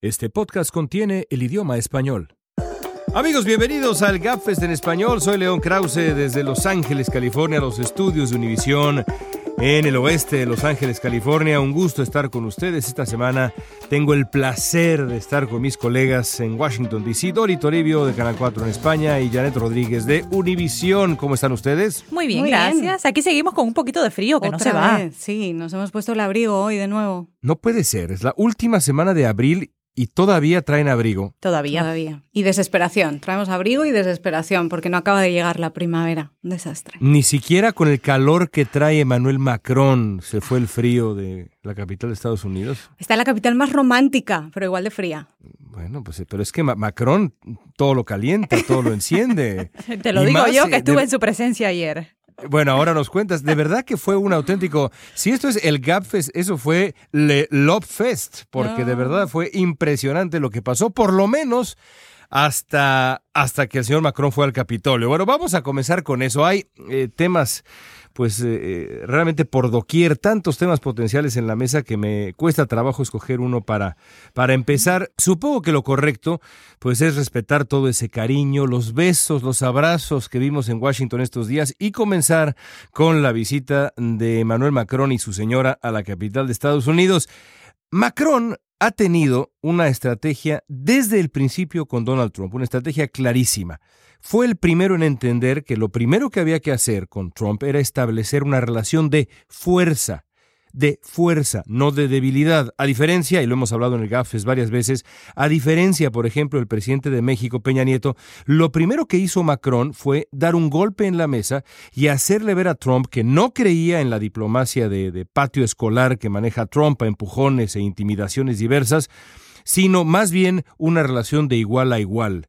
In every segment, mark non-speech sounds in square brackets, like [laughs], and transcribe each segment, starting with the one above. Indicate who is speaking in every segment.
Speaker 1: Este podcast contiene el idioma español. Amigos, bienvenidos al GapFest en español. Soy León Krause desde Los Ángeles, California, los estudios de Univisión en el oeste de Los Ángeles, California. Un gusto estar con ustedes esta semana. Tengo el placer de estar con mis colegas en Washington, D.C. Dori Toribio de Canal 4 en España y Janet Rodríguez de Univisión. ¿Cómo están ustedes?
Speaker 2: Muy bien, gracias. Aquí seguimos con un poquito de frío que no se va.
Speaker 3: Sí, nos hemos puesto el abrigo hoy de nuevo.
Speaker 1: No puede ser. Es la última semana de abril y todavía traen abrigo.
Speaker 2: Todavía.
Speaker 3: Todavía. Y desesperación. Traemos abrigo y desesperación porque no acaba de llegar la primavera. Un desastre.
Speaker 1: Ni siquiera con el calor que trae Emmanuel Macron se fue el frío de la capital de Estados Unidos.
Speaker 3: Está la capital más romántica, pero igual de fría.
Speaker 1: Bueno, pues pero es que Macron todo lo calienta, todo lo enciende. [laughs]
Speaker 2: Te lo digo yo que estuve en su presencia ayer.
Speaker 1: Bueno, ahora nos cuentas, de verdad que fue un auténtico, si esto es el Gap Fest, eso fue Le Love Fest, porque de verdad fue impresionante lo que pasó, por lo menos hasta, hasta que el señor Macron fue al Capitolio. Bueno, vamos a comenzar con eso. Hay eh, temas pues eh, realmente por doquier, tantos temas potenciales en la mesa que me cuesta trabajo escoger uno para, para empezar. Supongo que lo correcto pues es respetar todo ese cariño, los besos, los abrazos que vimos en Washington estos días y comenzar con la visita de Emmanuel Macron y su señora a la capital de Estados Unidos. Macron ha tenido una estrategia desde el principio con Donald Trump, una estrategia clarísima fue el primero en entender que lo primero que había que hacer con Trump era establecer una relación de fuerza, de fuerza, no de debilidad. A diferencia, y lo hemos hablado en el GAFES varias veces, a diferencia, por ejemplo, del presidente de México, Peña Nieto, lo primero que hizo Macron fue dar un golpe en la mesa y hacerle ver a Trump que no creía en la diplomacia de, de patio escolar que maneja Trump a empujones e intimidaciones diversas, sino más bien una relación de igual a igual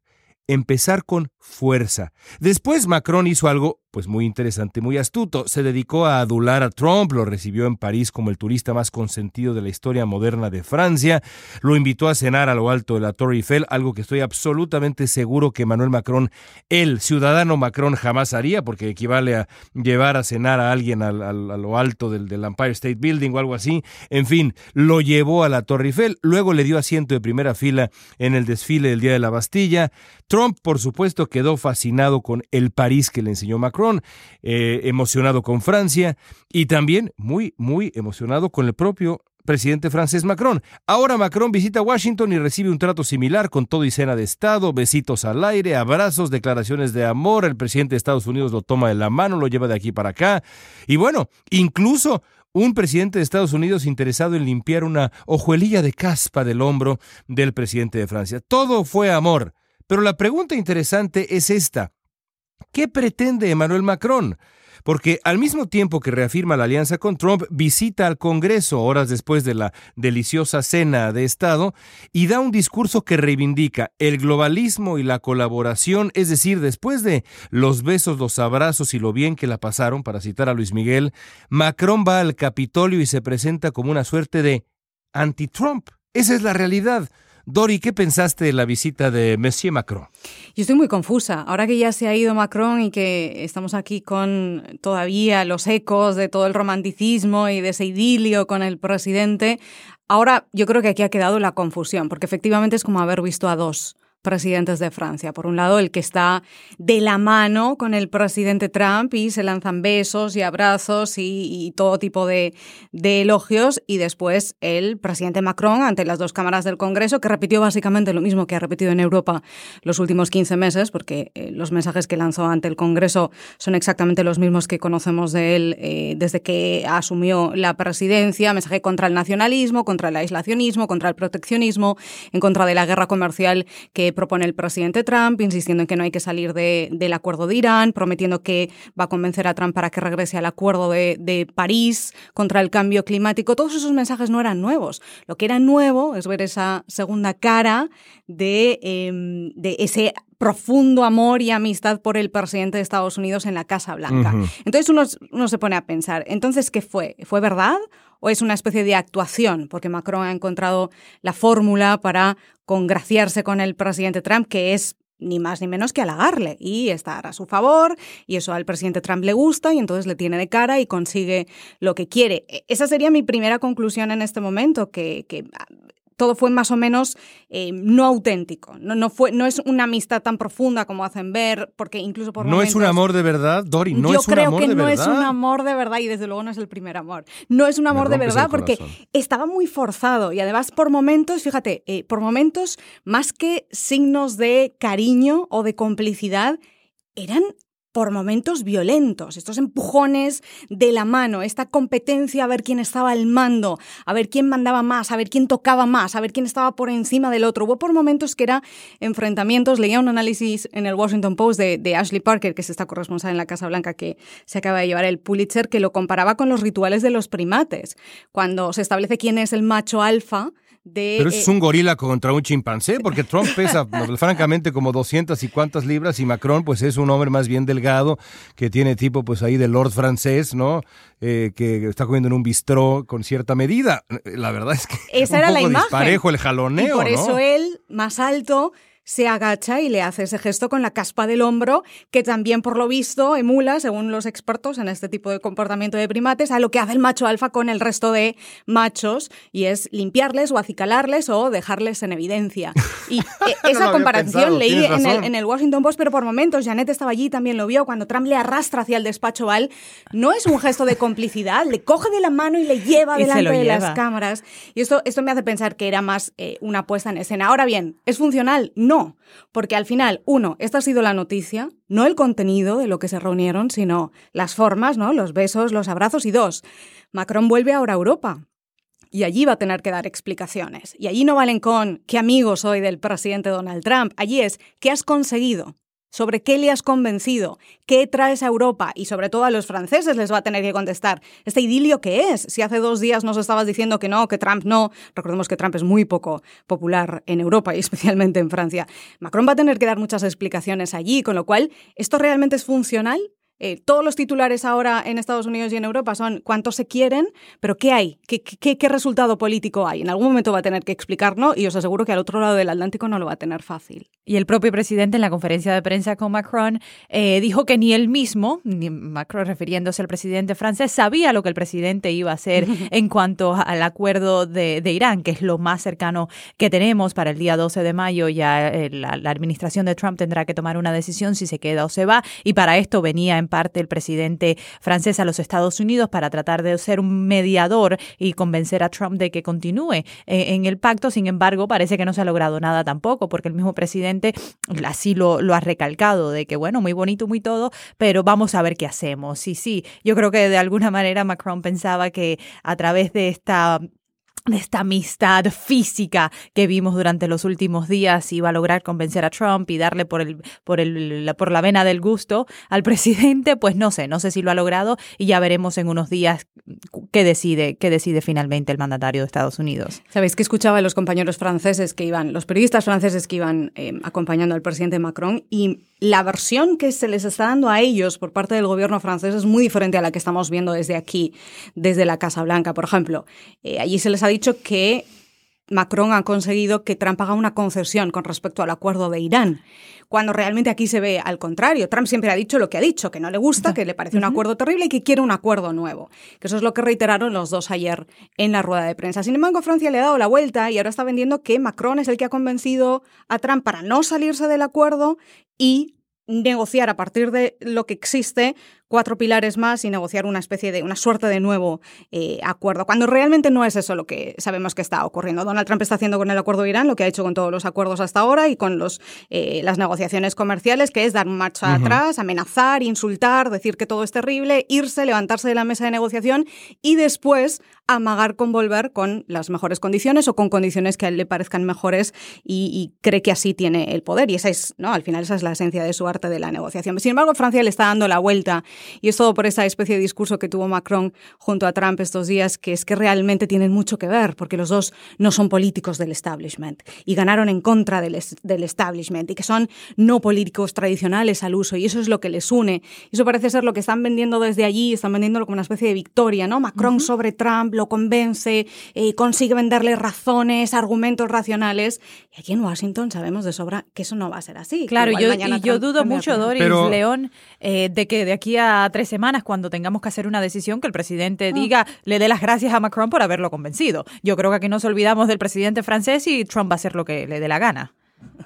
Speaker 1: empezar con fuerza. Después Macron hizo algo pues muy interesante, muy astuto. Se dedicó a adular a Trump, lo recibió en París como el turista más consentido de la historia moderna de Francia, lo invitó a cenar a lo alto de la Torre Eiffel, algo que estoy absolutamente seguro que Manuel Macron, el ciudadano Macron, jamás haría, porque equivale a llevar a cenar a alguien a lo alto del, del Empire State Building o algo así. En fin, lo llevó a la Torre Eiffel, luego le dio asiento de primera fila en el desfile del Día de la Bastilla. Trump, por supuesto, quedó fascinado con el París que le enseñó Macron eh, emocionado con Francia y también muy, muy emocionado con el propio presidente francés Macron. Ahora Macron visita Washington y recibe un trato similar con todo y cena de Estado, besitos al aire, abrazos, declaraciones de amor. El presidente de Estados Unidos lo toma de la mano, lo lleva de aquí para acá. Y bueno, incluso un presidente de Estados Unidos interesado en limpiar una ojuelilla de caspa del hombro del presidente de Francia. Todo fue amor. Pero la pregunta interesante es esta. ¿Qué pretende Emmanuel Macron? Porque al mismo tiempo que reafirma la alianza con Trump, visita al Congreso horas después de la deliciosa cena de Estado y da un discurso que reivindica el globalismo y la colaboración, es decir, después de los besos, los abrazos y lo bien que la pasaron, para citar a Luis Miguel, Macron va al Capitolio y se presenta como una suerte de anti-Trump. Esa es la realidad. Dori, ¿qué pensaste de la visita de Monsieur Macron?
Speaker 3: Yo estoy muy confusa. Ahora que ya se ha ido Macron y que estamos aquí con todavía los ecos de todo el romanticismo y de ese idilio con el presidente, ahora yo creo que aquí ha quedado la confusión, porque efectivamente es como haber visto a dos presidentes de Francia. Por un lado, el que está de la mano con el presidente Trump y se lanzan besos y abrazos y, todo tipo de, elogios. Y después el presidente Macron ante las dos cámaras del Congreso, que repitió básicamente lo mismo que ha repetido en Europa los últimos 15 meses, porque eh, los mensajes que lanzó ante el Congreso son exactamente los mismos que conocemos de él eh, desde que asumió la presidencia. Mensaje contra el nacionalismo, contra el aislacionismo, contra el proteccionismo, en contra de la guerra comercial que propone el presidente Trump, insistiendo en que no hay que salir del acuerdo de Irán, prometiendo que va a convencer a Trump para que regrese al acuerdo de, París contra el cambio climático. Todos esos mensajes no eran nuevos. Lo que era nuevo es ver esa segunda cara de, em, de ese profundo amor y amistad por el presidente de Estados Unidos en la Casa Blanca. Entonces uno, uno, se pone a pensar, entonces, ¿qué fue? ¿Fue verdad o es una especie de actuación? Porque Macron ha encontrado la fórmula para congraciarse con el presidente Trump, que es ni más ni menos que halagarle y estar a su favor y eso al presidente Trump le gusta y entonces le tiene de cara y consigue lo que quiere. E, esa sería mi primera conclusión en este momento, que, que todo fue más o menos eh, no auténtico. No, no, fue, no es una amistad tan profunda como hacen ver, porque incluso por
Speaker 1: No es un amor de verdad, Dori, no es un amor
Speaker 3: de
Speaker 1: verdad.
Speaker 3: Yo creo que no es un amor de verdad y desde luego no es el primer amor. No es un amor de verdad porque estaba muy forzado y además por momentos, fíjate, eh, por momentos más que signos de cariño o de complicidad, eran por momentos violentos, estos empujones de la mano, esta competencia a ver quién estaba al mando, a ver quién mandaba más, a ver quién tocaba más, a ver quién estaba por encima del otro. Hubo por momentos que era enfrentamientos, leía un análisis en el Washington Post de, Ashley Parker, que es esta corresponsal en la Casa Blanca que se acaba de llevar el Pulitzer, que lo comparaba con los rituales de los primates, cuando se establece quién es el macho alfa
Speaker 1: pero es eh, un gorila contra un chimpancé, porque Trump [laughs] pesa francamente como 200 y cuantas libras y Macron pues es un hombre más bien delgado que tiene tipo pues ahí de Lord francés, ¿no? Eh, que está comiendo en un bistró con cierta medida. La verdad es que
Speaker 3: Esa [laughs] era la imagen.
Speaker 1: disparejo el jaloneo, y
Speaker 3: por eso él, más alto, se agacha y le hace ese gesto con la caspa del hombro, que también por lo visto emula, según los expertos en este tipo de comportamiento de primates, a lo que hace el macho alfa con el resto de machos, y es limpiarles o acicalarles o dejarles en evidencia. Y [laughs] eh, esa comparación leí en el, Washington Post, pero por momentos, Janet estaba allí, también lo vio, cuando Trump le arrastra hacia el despacho Val, no es un gesto de complicidad, le coge de la mano y le lleva delante de las cámaras. Y esto, esto me hace pensar que era más eh, una puesta en escena. Ahora bien, ¿es funcional? No porque al final, uno, esta ha sido la noticia, no el contenido de lo que se reunieron, sino las formas, ¿no? Los besos, los abrazos y dos, Macron vuelve ahora a Europa. Y allí va a tener que dar explicaciones. Y allí no valen con qué amigo soy del presidente Donald Trump. Allí es qué has conseguido sobre qué le has convencido, qué traes a Europa y sobre todo a los franceses les va a tener que contestar. ¿Este idilio qué es? Si hace dos días nos estabas diciendo que no, que Trump no, recordemos que Trump es muy poco popular en Europa y [laughs] especialmente en Francia. Macron va a tener que dar muchas explicaciones allí, con lo cual, ¿esto realmente es funcional? Eh, todos los titulares ahora en Estados Unidos y en Europa son cuántos se quieren, pero ¿qué hay? ¿Qué, qué, resultado político hay? En algún momento va a tener que explicarlo y os aseguro que al otro lado del Atlántico no lo va a tener fácil.
Speaker 2: Y el propio presidente en la conferencia de prensa con Macron eh, dijo que ni él mismo, ni Macron refiriéndose al presidente francés, sabía lo que el presidente iba a hacer [laughs] en cuanto al acuerdo de, Irán, que es lo más cercano que tenemos para el día 12 de mayo. Ya eh, la, la administración de Trump tendrá que tomar una decisión si se queda o se va. Y para esto venía en parte el presidente francés a los Estados Unidos para tratar de ser un mediador y convencer a Trump de que continúe eh, en el pacto. Sin embargo, parece que no se ha logrado nada tampoco, porque el mismo presidente así lo, lo ha recalcado, de que bueno, muy bonito, muy todo, pero vamos a ver qué hacemos. Sí, sí, yo creo que de alguna manera Macron pensaba que a través de esta de esta amistad física que vimos durante los últimos días iba a lograr convencer a Trump y darle por el por el por la vena del gusto al [laughs] presidente, pues no sé, no sé si lo ha logrado y ya veremos en unos días qué decide qué decide finalmente el mandatario de Estados Unidos.
Speaker 3: Sabéis que escuchaba a los compañeros franceses que iban, los periodistas franceses que iban eh, acompañando al presidente Macron y la versión que se les está dando a ellos por parte del gobierno francés es muy diferente a la que estamos viendo desde aquí, desde la Casa Blanca, por ejemplo. Eh, allí se les ha dicho que Macron ha conseguido que Trump haga una concesión con respecto al acuerdo de Irán, cuando realmente aquí se ve al contrario. Trump siempre ha dicho lo que ha dicho, que no le gusta, que le parece un acuerdo terrible y que quiere un acuerdo nuevo. Que eso es lo que reiteraron los dos ayer en la rueda de prensa. Sin embargo, Francia le ha dado la vuelta y ahora está vendiendo que Macron es el que ha convencido a Trump para no salirse del acuerdo y negociar a partir de lo que existe cuatro pilares más y negociar una especie de, una suerte de nuevo eh, acuerdo, cuando realmente no es eso lo que sabemos que está ocurriendo. Donald Trump está haciendo con el acuerdo de Irán lo que ha hecho con todos los acuerdos hasta ahora y con los, eh, las negociaciones comerciales, que es dar marcha atrás, amenazar, insultar, decir que todo es terrible, irse, levantarse de la mesa de negociación y después amagar con volver con las mejores condiciones o con condiciones que a él le parezcan mejores y, cree que así tiene el poder. Y esa es, ¿no? Al final esa es la esencia de su arte de la negociación. Sin embargo, Francia le está dando la vuelta y es todo por esa especie de discurso que tuvo Macron junto a Trump estos días, que es que realmente tienen mucho que ver, porque los dos no son políticos del establishment y ganaron en contra del, del establishment y que son no políticos tradicionales al uso y eso es lo que les une. Y eso parece ser lo que están vendiendo desde allí, están vendiéndolo como una especie de victoria, ¿no? Macron sobre Trump lo convence, eh, consigue venderle razones, argumentos racionales. Y aquí en Washington sabemos de sobra que eso no va a ser así.
Speaker 2: Claro, yo, y yo dudo mucho, Doris León, eh, de que de aquí a tres semanas, cuando tengamos que hacer una decisión, que el presidente mm. diga, le dé las gracias a Macron por haberlo convencido. Yo creo que aquí nos olvidamos del presidente francés y Trump va a hacer lo que le dé la gana.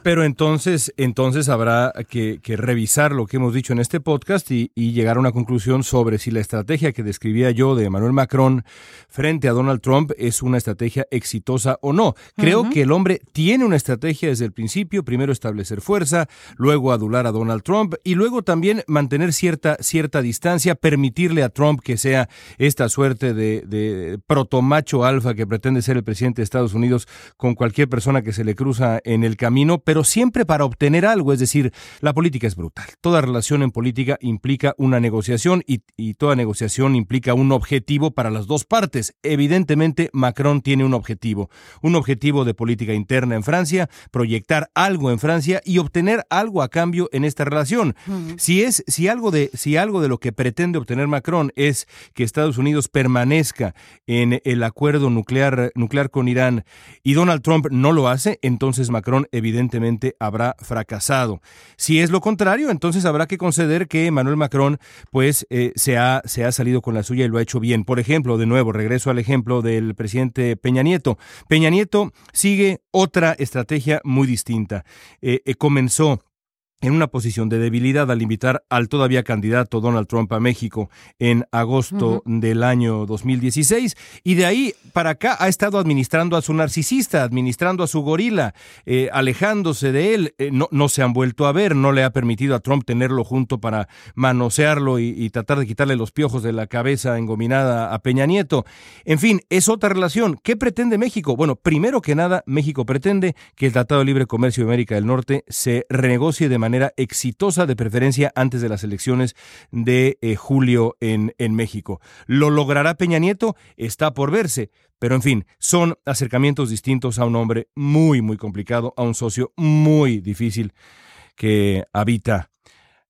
Speaker 1: Pero entonces, entonces habrá que, revisar lo que hemos dicho en este podcast y, llegar a una conclusión sobre si la estrategia que describía yo de Emmanuel Macron frente a Donald Trump es una estrategia exitosa o no. Creo que el hombre tiene una estrategia desde el principio, primero establecer fuerza, luego adular a Donald Trump y luego también mantener cierta, cierta distancia, permitirle a Trump que sea esta suerte de, de protomacho alfa que pretende ser el presidente de Estados Unidos con cualquier persona que se le cruza en el camino pero siempre para obtener algo, es decir, la política es brutal. Toda relación en política implica una negociación y, y toda negociación implica un objetivo para las dos partes. Evidentemente, Macron tiene un objetivo, un objetivo de política interna en Francia, proyectar algo en Francia y obtener algo a cambio en esta relación. Si es si algo de si algo de lo que pretende obtener Macron es que Estados Unidos permanezca en el acuerdo nuclear nuclear con Irán y Donald Trump no lo hace, entonces Macron evidentemente evidentemente habrá fracasado. Si es lo contrario, entonces habrá que conceder que Emmanuel Macron pues eh, se, ha, se ha salido con la suya y lo ha hecho bien. Por ejemplo, de nuevo, regreso al ejemplo del presidente Peña Nieto. Peña Nieto sigue otra estrategia muy distinta. Eh, eh, comenzó en una posición de debilidad al invitar al todavía candidato Donald Trump a México en agosto del año 2016 y de ahí para acá ha estado administrando a su narcisista, administrando a su gorila, eh, alejándose de él, eh, no, no, se han vuelto a ver, no le ha permitido a Trump tenerlo junto para manosearlo y, y, tratar de quitarle los piojos de la cabeza engominada a Peña Nieto. En fin, es otra relación. ¿Qué pretende México? Bueno, primero que nada, México pretende que el Tratado de Libre Comercio de América del Norte se renegocie de manera exitosa, de preferencia antes de las elecciones de eh, julio en, en México. ¿Lo logrará Peña Nieto? Está por verse. Pero en fin, son acercamientos distintos a un hombre muy, muy complicado, a un socio muy difícil que habita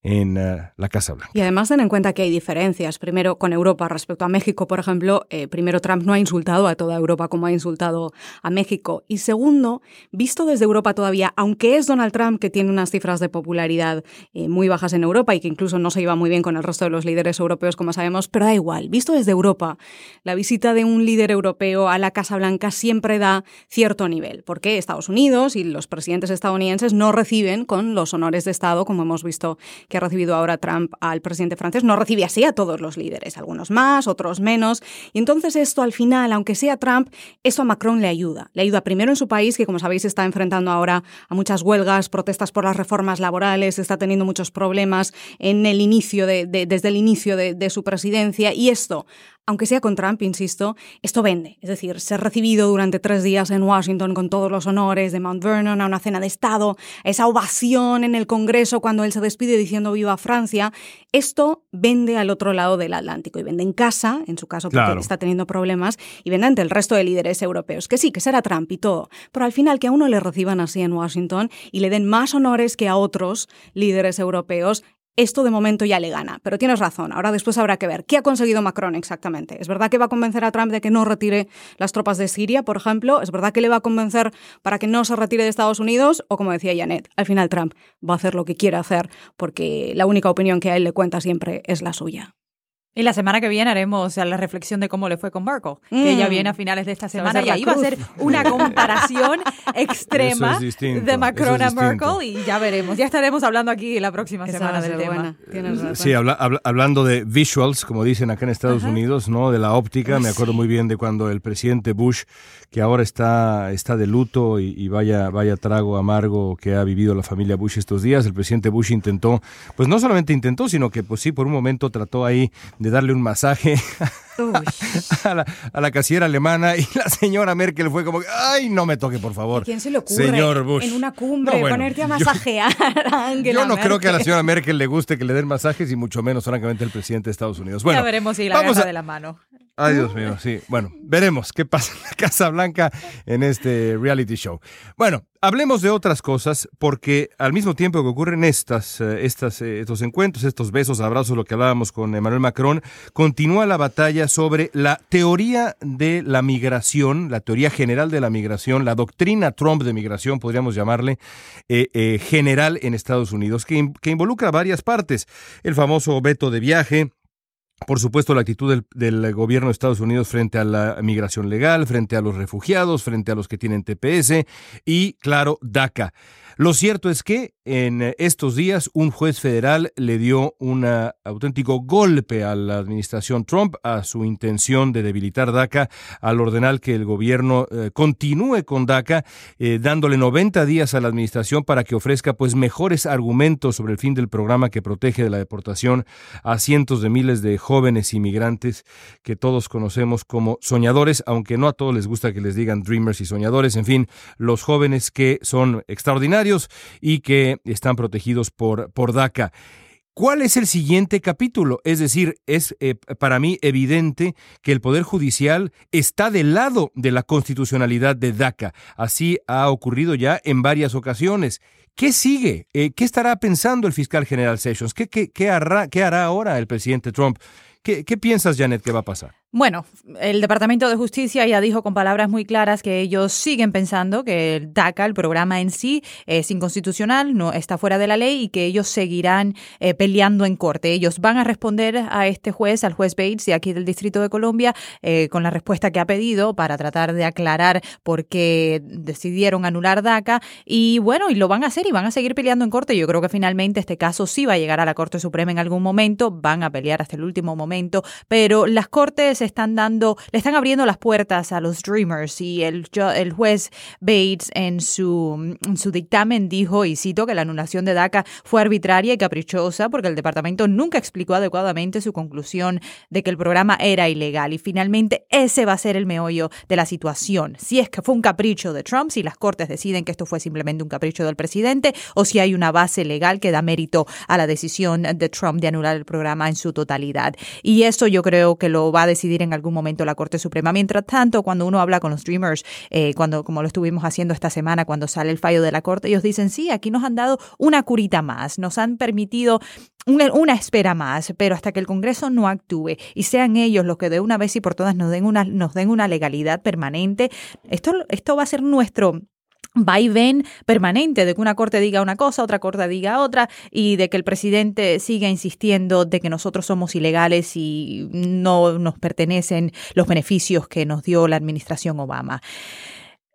Speaker 1: en eh, la Casa Blanca.
Speaker 3: Y además ten en cuenta que hay diferencias. Primero, con Europa respecto a México, por ejemplo, eh, primero Trump no ha insultado a toda Europa como ha insultado a México. Y segundo, visto desde Europa todavía, aunque es Donald Trump que tiene unas cifras de popularidad eh, muy bajas en Europa y que incluso no se lleva muy bien con el resto de los líderes europeos, como sabemos, pero da igual. Visto desde Europa, la visita de un líder europeo a la Casa Blanca siempre da cierto nivel, porque Estados Unidos y los presidentes estadounidenses no reciben con los honores de Estado, como hemos visto ha recibido ahora Trump al presidente francés, no recibe así a todos los líderes, algunos más, otros menos. Y entonces esto al final, aunque sea Trump, esto a Macron le ayuda. Le ayuda primero en su país, que como sabéis está enfrentando ahora a muchas huelgas, protestas por las reformas laborales, está teniendo muchos problemas en el inicio de, desde el inicio de, de su presidencia. Y esto aunque sea con Trump, insisto, esto vende. Es decir, ser recibido durante tres días en Washington con todos los honores de Mount Vernon a una cena de Estado, esa ovación en el Congreso cuando él se despide diciendo viva Francia, esto vende al otro lado del Atlántico y vende en casa, en su caso porque está teniendo problemas, y vende ante el resto de líderes europeos. Que sí, que será Trump y todo, pero al final que a uno le reciban así en Washington y le den más honores que a otros líderes europeos, esto de momento ya le gana, pero tienes razón. Ahora después habrá que ver qué ha conseguido Macron exactamente. ¿Es verdad que va a convencer a Trump de que no retire las tropas de Siria, por ejemplo? ¿Es verdad que le va a convencer para que no se retire de Estados Unidos? O como decía Janet, al final Trump va a hacer lo que quiere hacer porque la única opinión que a él le cuenta siempre es la suya.
Speaker 2: Y la semana que viene haremos la reflexión de cómo le fue con Merkel, que ella mm. viene a finales de esta semana y ahí va a ser una comparación [laughs] extrema de Macron a Merkel y ya veremos. Ya estaremos hablando aquí la próxima semana del tema.
Speaker 1: Sí, hablando de visuals, como dicen acá en Estados Unidos, ¿no? De la óptica, me acuerdo muy bien de cuando el presidente Bush, que ahora está, está de luto y, y, vaya, vaya trago amargo que ha vivido la familia Bush estos días, el presidente Bush intentó, pues no solamente intentó, sino que pues sí, por un momento trató ahí de darle un masaje [laughs] a la, a la, casillera alemana y la señora Merkel fue como, ay, no me toque, por favor.
Speaker 3: ¿Quién se le ocurre Señor Bush. en una cumbre ponerte a masajear a [laughs] Angela
Speaker 1: Yo no creo que a la señora Merkel le guste que le den masajes y mucho menos, francamente, el presidente de Estados Unidos. Bueno,
Speaker 2: ya veremos si la vamos a... de la mano.
Speaker 1: Ay, Dios mío, sí. Bueno, veremos qué pasa en la Casa Blanca en este reality show. Bueno, hablemos de otras cosas, porque al mismo tiempo que ocurren estas, eh, estas, eh, estos encuentros, estos besos, abrazos, lo que hablábamos con Emmanuel Macron, continúa la batalla sobre la teoría de la migración, la teoría general de la migración, la doctrina Trump de migración, podríamos llamarle, eh, general en Estados Unidos, que, que involucra varias partes. El famoso veto de viaje, por supuesto, la actitud del, gobierno de Estados Unidos frente a la migración legal, frente a los refugiados, frente a los que tienen TPS y, claro, DACA. Lo cierto es que en estos días un juez federal le dio un auténtico golpe a la administración Trump, a su intención de debilitar DACA, al ordenar que el gobierno eh, continúe con DACA, eh, dándole 90 días a la administración para que ofrezca pues mejores argumentos sobre el fin del programa que protege de la deportación a cientos de miles de jóvenes inmigrantes que todos conocemos como soñadores, aunque no a todos les gusta que les digan dreamers y soñadores, en fin, los jóvenes que son extraordinarios y que están protegidos por, por DACA. ¿Cuál es el siguiente capítulo? Es decir, es eh, para mí evidente que el Poder Judicial está del lado de la constitucionalidad de DACA. Así ha ocurrido ya en varias ocasiones. ¿Qué sigue? Eh, ¿Qué estará pensando el fiscal general Sessions? ¿Qué, qué, hará, ¿Qué hará ahora el presidente Trump? ¿Qué, ¿Qué piensas, Janet, que va a pasar?
Speaker 2: Bueno, el Departamento de Justicia ya dijo con palabras muy claras que ellos siguen pensando que el DACA, el programa en sí, es inconstitucional, no está fuera de la ley y que ellos seguirán eh, peleando en corte. Ellos van a responder a este juez, al juez Bates de aquí del Distrito de Colombia, eh, con la respuesta que ha pedido para tratar de aclarar por qué decidieron anular DACA. Y bueno, y lo van a hacer y van a seguir peleando en corte. Yo creo que finalmente este caso sí va a llegar a la Corte Suprema en algún momento, van a pelear hasta el último momento, pero las cortes están dando, le están abriendo las puertas a los Dreamers y el, el juez Bates en su, su dictamen dijo, y cito, que la anulación de DACA fue arbitraria y caprichosa porque el departamento nunca explicó adecuadamente su conclusión de que el programa era ilegal y finalmente ese va a ser el meollo de la situación. Si es que fue un capricho de Trump, si las cortes deciden que esto fue simplemente un capricho del presidente o si hay una base legal que da mérito a la decisión de Trump de anular el programa en su totalidad. Y eso yo creo que lo va a decidir en algún momento la Corte Suprema. Mientras tanto, cuando uno habla con los Dreamers, eh, cuando, como lo estuvimos haciendo esta semana, cuando sale el fallo de la Corte, ellos dicen, sí, aquí nos han dado una curita más, nos han permitido una, espera más, pero hasta que el Congreso no actúe y sean ellos los que de una vez y por todas nos den una, nos den una legalidad permanente, esto, esto va a ser nuestro va y ven permanente de que una corte diga una cosa, otra corte diga otra y de que el presidente siga insistiendo de que nosotros somos ilegales y no nos pertenecen los beneficios que nos dio la administración Obama.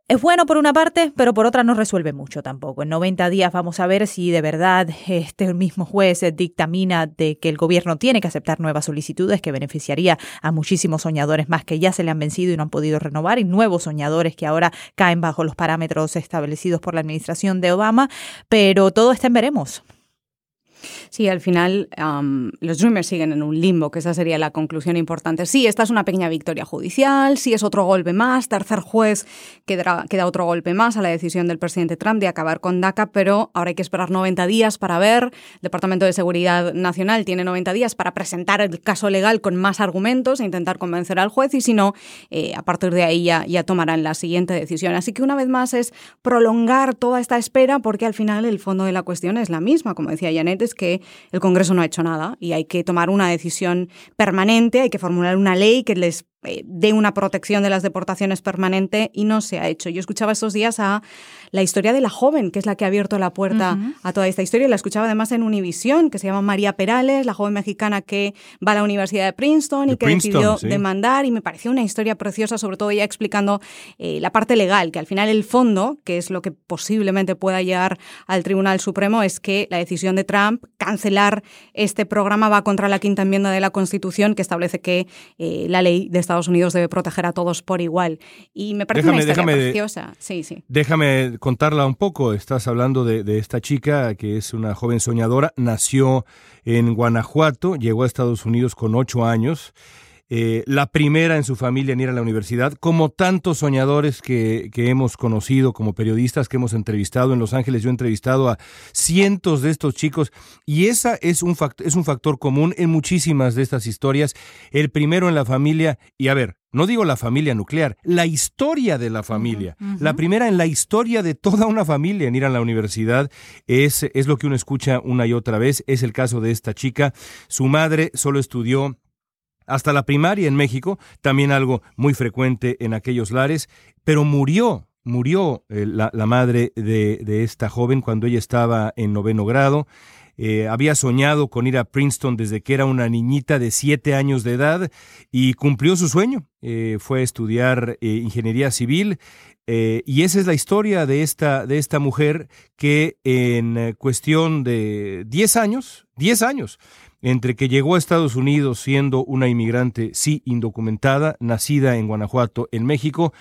Speaker 2: Es bueno por una parte, pero por otra no resuelve mucho tampoco. En 90 días vamos a ver si de verdad este mismo juez dictamina de que el gobierno tiene que aceptar nuevas solicitudes que beneficiaría a muchísimos soñadores más que ya se le han vencido y no han podido renovar y nuevos soñadores que ahora caen bajo los parámetros establecidos por la administración de Obama. Pero todo está en veremos.
Speaker 3: Sí, al final los Dreamers siguen en un limbo, que esa sería la conclusión importante. Sí, esta es una pequeña victoria judicial, sí es otro golpe más, tercer juez queda, queda otro golpe más a la decisión del presidente Trump de acabar con DACA, pero ahora hay que esperar 90 días para ver. El Departamento de Seguridad Nacional tiene 90 días para presentar el caso legal con más argumentos e intentar convencer al juez y si no, eh, a partir de ahí ya, ya tomarán la siguiente decisión. Así que una vez más es prolongar toda esta espera porque al final el fondo de la cuestión es la misma, como decía Janet, que el Congreso no ha hecho nada y hay que tomar una decisión permanente, hay que formular una ley que les eh, dé una protección de las deportaciones permanente y no se ha hecho. Yo escuchaba estos días a la historia de la joven, que es la que ha abierto la puerta a toda esta historia. La escuchaba además en Univisión, que se llama María Perales, la joven mexicana que va a la Universidad de Princeton y que decidió demandar. Y me pareció una historia preciosa, sobre todo ya explicando eh, la parte legal, que al final el fondo, que es lo que posiblemente pueda llegar al Tribunal Supremo, es que la decisión de Trump cancelar este programa va contra la quinta enmienda de la Constitución, que establece que eh, la ley de Estados Unidos debe proteger a todos por igual. Y me parece una historia preciosa. Sí, sí.
Speaker 1: Déjame contarla un poco. Estás hablando de, esta chica que es una joven soñadora. Nació en Guanajuato, llegó a Estados Unidos con ocho años. Eh, la primera en su familia en ir a la universidad, como tantos soñadores que, que, hemos conocido como periodistas que hemos entrevistado en Los Ángeles. Yo he entrevistado a cientos de estos chicos y esa es un, es un factor común en muchísimas de estas historias. El primero en la familia, y a ver, no digo la familia nuclear, la historia de la familia. La primera en la historia de toda una familia en ir a la universidad es, es lo que uno escucha una y otra vez. Es el caso de esta chica. Su madre solo estudió hasta la primaria en México, también algo muy frecuente en aquellos lares, pero murió, murió eh, la, madre de, de, esta joven cuando ella estaba en noveno grado. Eh, había soñado con ir a Princeton desde que era una niñita de siete años de edad y cumplió su sueño. Eh, fue a estudiar ingeniería civil y esa es la historia de esta, de esta mujer que en cuestión de diez años, diez años, entre que llegó a Estados Unidos siendo una inmigrante, sí, indocumentada, nacida en Guanajuato, en México,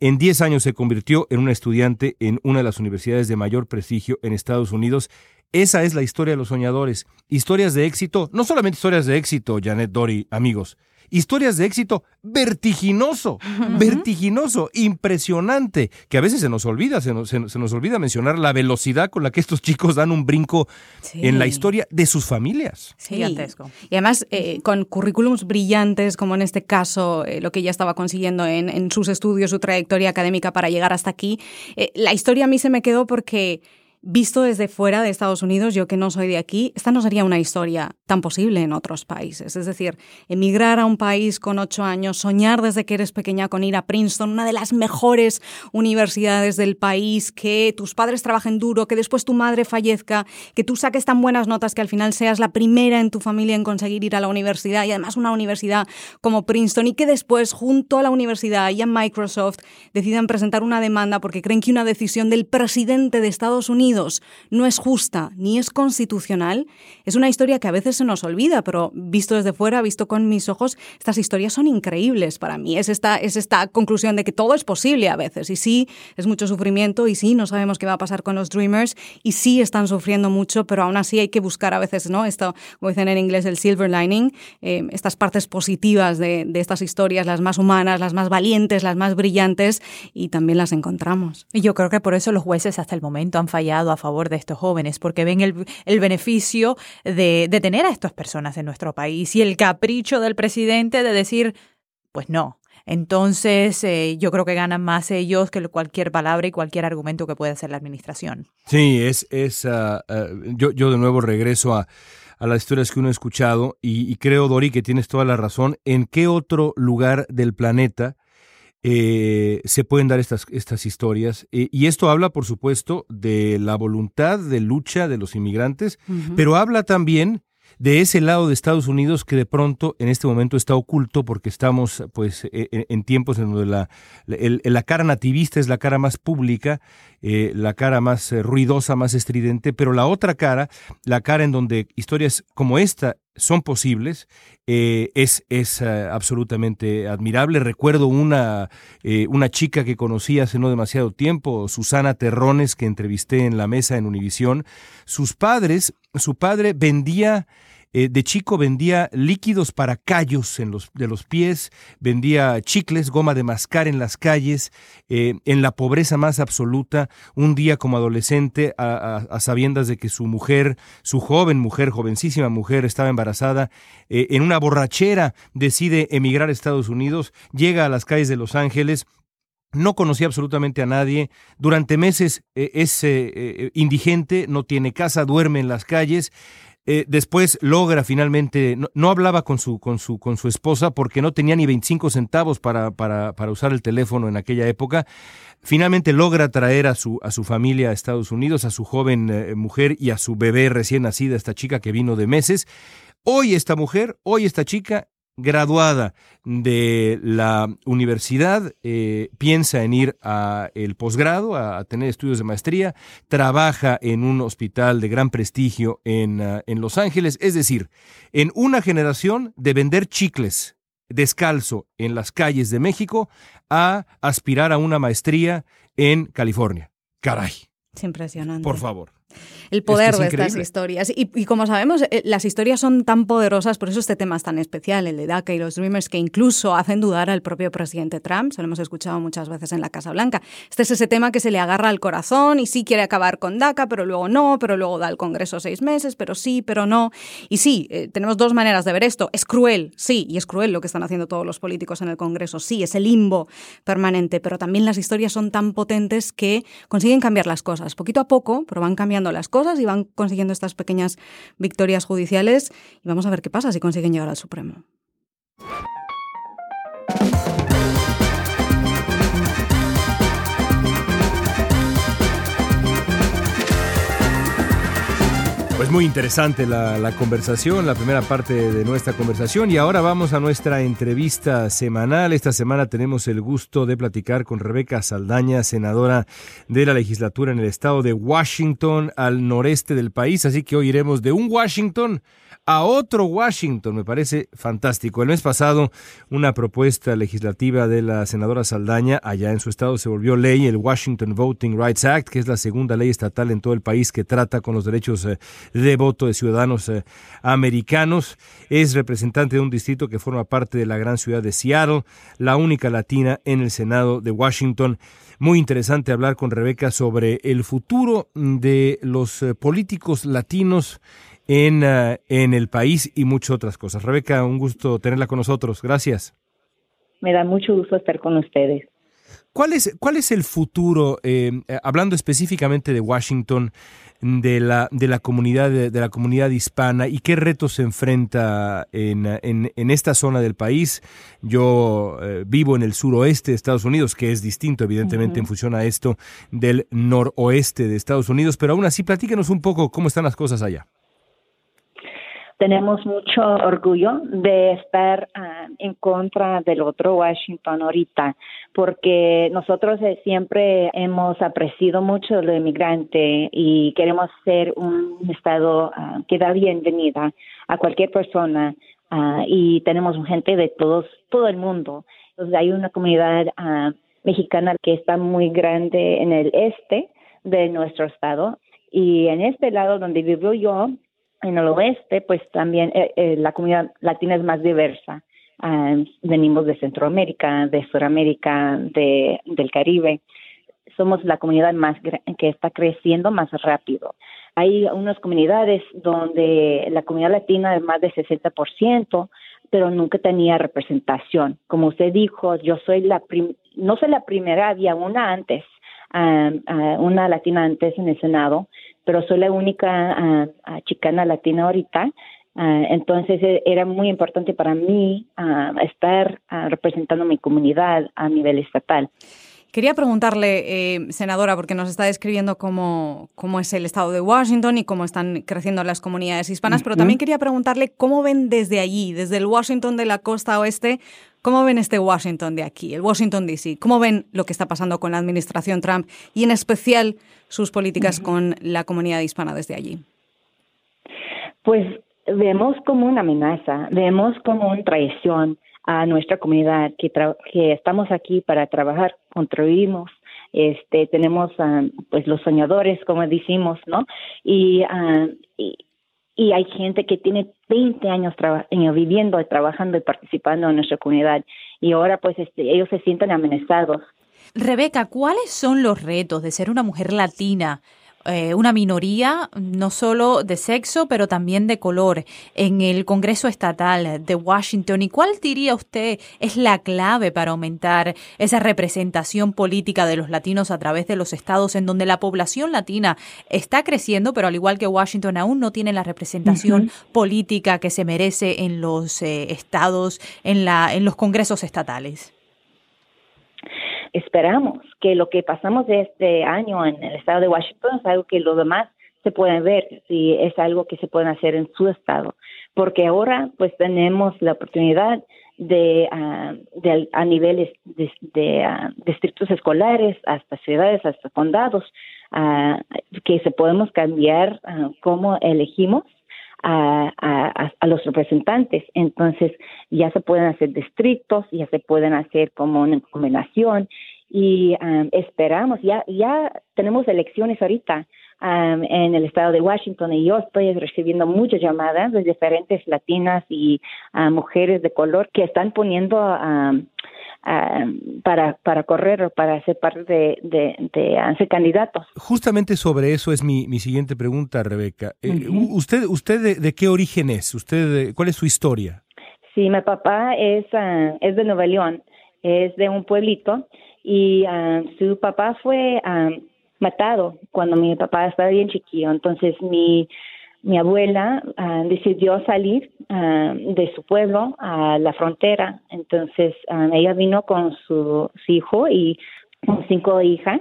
Speaker 1: en 10 años se convirtió en una estudiante en una de las universidades de mayor prestigio en Estados Unidos. Esa es la historia de los soñadores. Historias de éxito, no solamente historias de éxito, Janet Dory, amigos, historias de éxito vertiginoso, vertiginoso, impresionante, que a veces se nos olvida, se nos, olvida mencionar la velocidad con la que estos chicos dan un brinco en la historia de sus familias.
Speaker 3: Gigantesco. Y además eh, con currículums brillantes, como en este caso eh, lo que ella estaba consiguiendo en, sus estudios, su trayectoria académica para llegar hasta aquí. Eh, la historia a mí se me quedó porque Visto desde fuera de Estados Unidos, yo que no soy de aquí, esta no sería una historia tan posible en otros países. Es decir, emigrar a un país con ocho años, soñar desde que eres pequeña con ir a Princeton, una de las mejores universidades del país, que tus padres trabajen duro, que después tu madre fallezca, que tú saques tan buenas notas que al final seas la primera en tu familia en conseguir ir a la universidad y además una universidad como Princeton y que después junto a la universidad y a Microsoft decidan presentar una demanda porque creen que una decisión del presidente de Estados Unidos no es justa ni es constitucional, es una historia que a veces se nos olvida, pero visto desde fuera, visto con mis ojos, estas historias son increíbles para mí. Es esta, es esta conclusión de que todo es posible a veces. Y sí, es mucho sufrimiento y sí, no sabemos qué va a pasar con los Dreamers y sí están sufriendo mucho, pero aún así hay que buscar a veces, ¿no? Esto, como dicen en inglés, el silver lining, eh, estas partes positivas de, de estas historias, las más humanas, las más valientes, las más brillantes, y también las encontramos.
Speaker 2: Y yo creo que por eso los jueces hasta el momento han fallado a favor de estos jóvenes, porque ven el, el beneficio de, de tener a estas personas en nuestro país y el capricho del presidente de decir, pues no, entonces, eh, yo creo que ganan más ellos que cualquier palabra y cualquier argumento que pueda hacer la administración.
Speaker 1: Sí, es, es ah, ah, yo, yo de nuevo regreso a, a las historias que uno ha escuchado y, y, creo, Dori, que tienes toda la razón. ¿En qué otro lugar del planeta eh, se pueden dar estas, estas historias. Eh, y esto habla, por supuesto, de la voluntad de lucha de los inmigrantes, pero habla también de ese lado de Estados Unidos que de pronto en este momento está oculto porque estamos pues e, e, en, tiempos en donde la, la, cara nativista es la cara más pública, eh, la cara más ruidosa, más estridente, pero la otra cara, la cara en donde historias como esta son posibles, eh, es, es absolutamente admirable. Recuerdo una, una chica que conocí hace no demasiado tiempo, Susana Terrones, que entrevisté en la mesa en Univisión. Sus padres, su padre vendía eh, de chico vendía líquidos para callos en los, de los pies, vendía chicles, goma de mascar en las calles, eh, en la pobreza más absoluta, un día como adolescente, a, sabiendas de que su mujer, su joven mujer, jovencísima mujer, estaba embarazada, eh, en una borrachera decide emigrar a Estados Unidos, llega a las calles de Los Ángeles, no conocía absolutamente a nadie, durante meses es indigente, no tiene casa, duerme en las calles, eh, después logra finalmente, no, hablaba con su, con, su, con su esposa porque no tenía ni 25 centavos para, para, para usar el teléfono en aquella época. Finalmente logra traer a su, a su familia a Estados Unidos, a su joven eh, mujer y a su bebé recién nacida, esta chica que vino de meses. Hoy esta mujer, hoy esta chica graduada de la universidad, eh, piensa en ir a el posgrado, a, tener estudios de maestría, trabaja en un hospital de gran prestigio en, ah, en Los Ángeles, es decir, en una generación de vender chicles descalzo en las calles de México a aspirar a una maestría en California. Caray.
Speaker 3: Es impresionante.
Speaker 1: Por favor.
Speaker 3: El poder de estas historias. Y, como sabemos, eh, las historias son tan poderosas, por eso este tema es tan especial, el de DACA y los Dreamers, que incluso hacen dudar al propio presidente Trump. Se lo hemos escuchado muchas veces en la Casa Blanca. Este es ese tema que se le agarra al corazón y sí quiere acabar con DACA, pero luego no, pero luego da al Congreso seis meses, pero sí, pero no. Y sí, eh, tenemos dos maneras de ver esto. Es cruel, sí, y es cruel lo que están haciendo todos los políticos en el Congreso, sí, es el limbo permanente, pero también las historias son tan potentes que consiguen cambiar las cosas. Poquito a poco, pero van cambiando las cosas y van consiguiendo estas pequeñas victorias judiciales y vamos a ver qué pasa si consiguen llegar al Supremo.
Speaker 1: Pues muy interesante la, la, conversación, la primera parte de nuestra conversación y ahora vamos a nuestra entrevista semanal. Esta semana tenemos el gusto de platicar con Rebeca Saldaña, senadora de la legislatura en el estado de Washington, al noreste del país, así que hoy iremos de un Washington a otro Washington. Me parece fantástico. El mes pasado, una propuesta legislativa de la senadora Saldaña, allá en su estado, se volvió ley, el Washington Voting Rights Act, que es la segunda ley estatal en todo el país que trata con los derechos eh, de voto de ciudadanos eh, americanos. Es representante de un distrito que forma parte de la gran ciudad de Seattle, la única latina en el Senado de Washington. Muy interesante hablar con Rebeca sobre el futuro de los eh, políticos latinos en, eh, en el país y muchas otras cosas. Rebeca, un gusto tenerla con nosotros. Gracias.
Speaker 4: Me da mucho gusto estar con ustedes.
Speaker 1: ¿Cuál es, cuál es el futuro, eh, hablando específicamente de Washington, de la, de la comunidad de, la comunidad hispana y qué retos se enfrenta en, en, esta zona del país? Yo eh, vivo en el suroeste de Estados Unidos, que es distinto, evidentemente, en función a esto del noroeste de Estados Unidos, pero aún así, platíquenos un poco cómo están las cosas allá
Speaker 4: tenemos mucho orgullo de estar ah, en contra del otro Washington ahorita, porque nosotros eh, siempre hemos apreciado mucho lo inmigrante y queremos ser un estado uh, que da bienvenida a cualquier persona ah, y tenemos gente de todos todo el mundo. Entonces hay una comunidad mexicana que está muy grande en el este de nuestro estado y en este lado donde vivo yo en el oeste, pues también eh, eh, la comunidad latina es más diversa. Ah, venimos de Centroamérica, de Sudamérica, de, del Caribe. Somos la comunidad más que está creciendo más rápido. Hay unas comunidades donde la comunidad latina es más de 60%, pero nunca tenía representación. Como usted dijo, yo soy la no soy la primera, había una antes, ah, una latina antes en el Senado, pero soy la única uh, chicana latina ahorita. Uh, entonces e, era muy importante para mí estar representando mi comunidad a nivel estatal.
Speaker 3: Quería preguntarle, eh, senadora, porque nos está describiendo cómo, cómo, es el estado de Washington y cómo están creciendo las comunidades hispanas, pero también quería preguntarle cómo ven desde allí, desde el Washington de la costa oeste, cómo ven este Washington de aquí, el Washington DC, cómo ven lo que está pasando con la administración Trump y en especial sus políticas con la comunidad hispana desde allí.
Speaker 4: Pues vemos como una amenaza, vemos como una traición a nuestra comunidad que, que estamos aquí para trabajar, construimos, este, tenemos ah, pues los soñadores, como decimos, ¿no? Y, uh, y, y, hay gente que tiene 20 años viviendo, trabajando y participando en nuestra comunidad y ahora pues este, ellos se sienten amenazados.
Speaker 2: Rebeca, ¿cuáles son los retos de ser una mujer latina eh, una minoría, no solo de sexo, pero también de color, en el Congreso Estatal de Washington. ¿Y cuál diría usted es la clave para aumentar esa representación política de los latinos a través de los estados en donde la población latina está creciendo, pero al igual que Washington aún no tiene la representación política que se merece en los eh, estados, en, la, en los congresos estatales?
Speaker 4: Esperamos que lo que pasamos de este año en el estado de Washington es algo que los demás se pueden ver, si es algo que se puede hacer en su estado, porque ahora pues tenemos la oportunidad de, uh, de a niveles de, uh, distritos escolares hasta ciudades, hasta condados, uh, que se podemos cambiar cómo elegimos a, a, a, los representantes. Entonces, ya se pueden hacer distritos, ya se pueden hacer como una combinación y um, esperamos, ya, ya tenemos elecciones ahorita en el estado de Washington y yo estoy recibiendo muchas llamadas de diferentes latinas y mujeres de color que están poniendo para, para correr o para ser parte de, de, ser candidatos.
Speaker 1: Justamente sobre eso es mi, mi siguiente pregunta, Rebeca. Eh, ¿Usted, usted de, qué origen es? ¿Usted ¿Cuál es su historia?
Speaker 4: Sí, mi papá es, es de Nueva León, es de un pueblito y su papá fue matado cuando mi papá estaba bien chiquillo. Entonces mi, mi abuela decidió salir de su pueblo a la frontera. Entonces ella vino con su, hijo y cinco hijas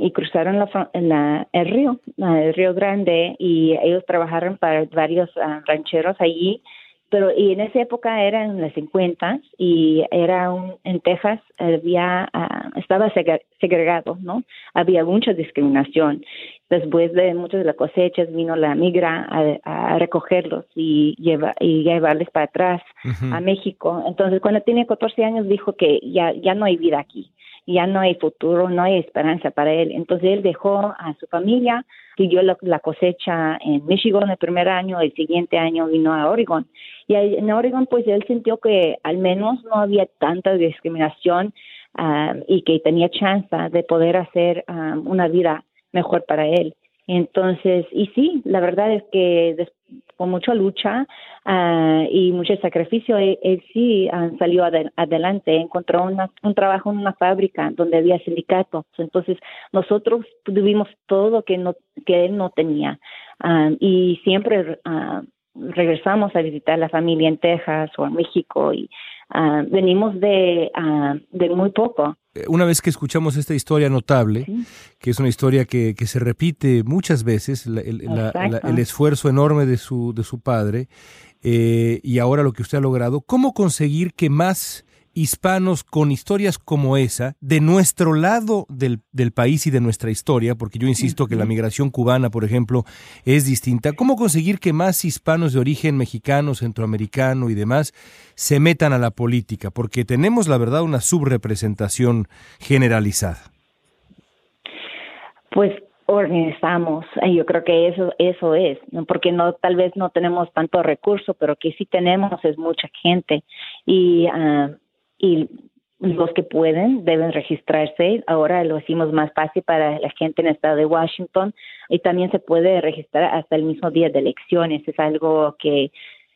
Speaker 4: y cruzaron la, el río, el río Grande, y ellos trabajaron para varios rancheros allí pero y en esa época era en los 50 y era un, en Texas había ah, estaba segregado no había mucha discriminación. Después de muchas de las cosechas vino la migra a, recogerlos y lleva, y llevarles para atrás a México. Entonces cuando tenía 14 años dijo que ya ya no hay vida aquí ya no hay futuro, no hay esperanza para él. Entonces él dejó a su familia, siguió la, cosecha en Michigan el primer año, el siguiente año vino a Oregon. Y en Oregon pues él sintió que al menos no había tanta discriminación um, y que tenía chance de poder hacer um, una vida mejor para él. Entonces, y sí, la verdad es que con mucha lucha uh, y mucho sacrificio, él, sí uh, salió adelante, encontró un trabajo en una fábrica donde había sindicatos. Entonces, nosotros tuvimos todo que, no, que él no tenía. Uh, y siempre regresamos a visitar a la familia en Texas o en México y venimos de, de muy poco.
Speaker 1: Una vez que escuchamos esta historia notable, que es una historia que, que se repite muchas veces, el, esfuerzo enorme de su, de su padre, eh, y ahora lo que usted ha logrado, ¿cómo conseguir que más hispanos con historias como esa, de nuestro lado del, del, país y de nuestra historia, porque yo insisto que la migración cubana, por ejemplo, es distinta, ¿cómo conseguir que más hispanos de origen mexicano, centroamericano y demás se metan a la política? Porque tenemos, la verdad, una subrepresentación generalizada.
Speaker 4: Pues organizamos yo creo que eso eso es porque no tal vez no tenemos tanto recurso pero que sí tenemos es mucha gente y ah, y los que pueden deben registrarse. Ahora lo hicimos más fácil para la gente en el estado de Washington y también se puede registrar hasta el mismo día de elecciones. Es algo que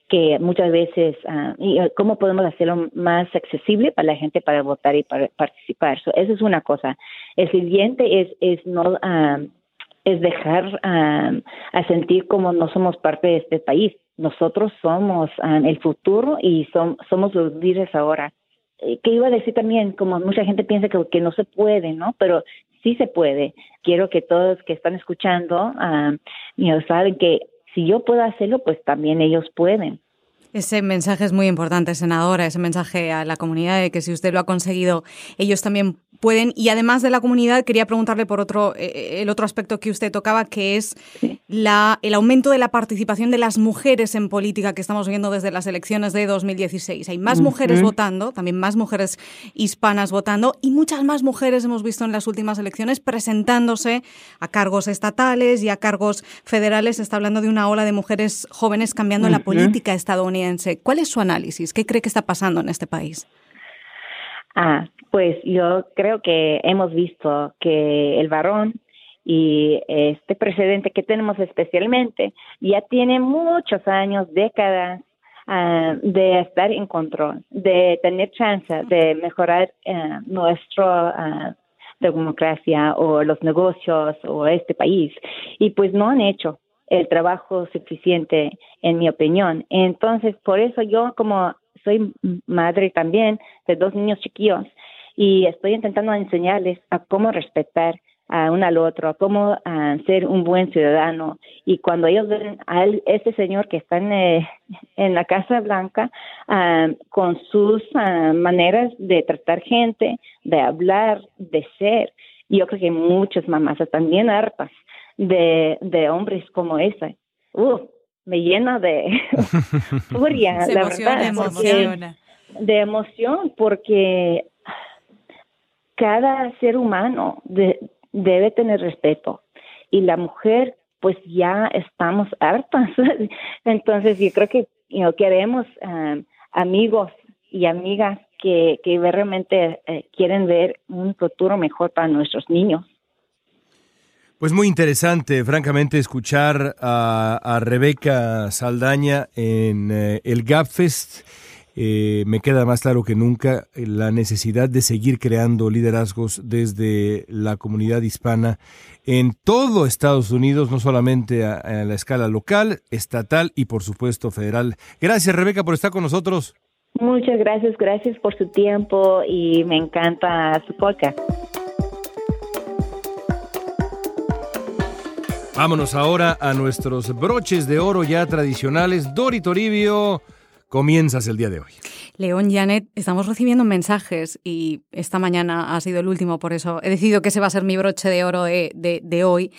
Speaker 4: que muchas veces, uh, y uh, cómo podemos hacerlo más accesible para la gente para votar y para participar. So, eso es una cosa. El siguiente es, es no, uh, es dejar a sentir como no somos parte de este país. Nosotros somos el futuro y somos los líderes ahora. Eh, que iba a decir también, como mucha gente piensa que, no se puede, ¿no? Pero sí se puede. Quiero que todos que están escuchando, uh, saben que si yo puedo hacerlo, pues también ellos pueden.
Speaker 3: Ese mensaje es muy importante, senadora, ese mensaje a la comunidad de que si usted lo ha conseguido, ellos también pueden. Y además de la comunidad, quería preguntarle por otro, eh, eh, el otro aspecto que usted tocaba, que es la, el aumento de la participación de las mujeres en política que estamos viendo desde las elecciones de 2016. Hay más mujeres votando, también más mujeres hispanas votando y muchas más mujeres hemos visto en las últimas elecciones presentándose a cargos estatales y a cargos federales. Se está hablando de una ola de mujeres jóvenes cambiando la política estadounidense. ¿Cuál es su análisis? ¿Qué cree que está pasando en este país?
Speaker 4: Ah, pues yo creo que hemos visto que el varón y este precedente que tenemos especialmente ya tiene muchos años, décadas ah, de estar en control, de tener chance de mejorar uh, nuestra democracia o los negocios o este país y pues no han hecho el trabajo suficiente en mi opinión. Entonces, por eso yo como soy madre también de dos niños chiquillos, y estoy intentando enseñarles a cómo respetar a uno al otro, a cómo ser un buen ciudadano. Y cuando ellos ven a ese señor que está en, eh, la Casa Blanca con sus maneras de tratar gente, de hablar, de ser, yo creo que muchas mamás están bien de, de hombres como ese. Uh, me llena de [laughs] furia, la verdad. de emoción, porque cada ser humano debe tener respeto y la mujer pues ya estamos hartas. [laughs] Entonces yo creo que queremos um, amigos y amigas que, que realmente eh, quieren ver un futuro mejor para nuestros niños.
Speaker 1: Pues muy interesante, francamente, escuchar a, Rebeca Saldaña en eh, el GapFest. Eh, me queda más claro que nunca la necesidad de seguir creando liderazgos desde la comunidad hispana en todo Estados Unidos, no solamente a, a la escala local, estatal y por supuesto federal. Gracias Rebeca por estar con nosotros.
Speaker 4: Muchas gracias, gracias por su tiempo y me encanta su podcast.
Speaker 1: Vámonos ahora a nuestros broches de oro ya tradicionales. Dori Toribio, comienzas el día de hoy.
Speaker 3: León, Janet, estamos recibiendo mensajes y esta mañana ha sido el último, por eso he decidido que ese va a ser mi broche de oro de, hoy.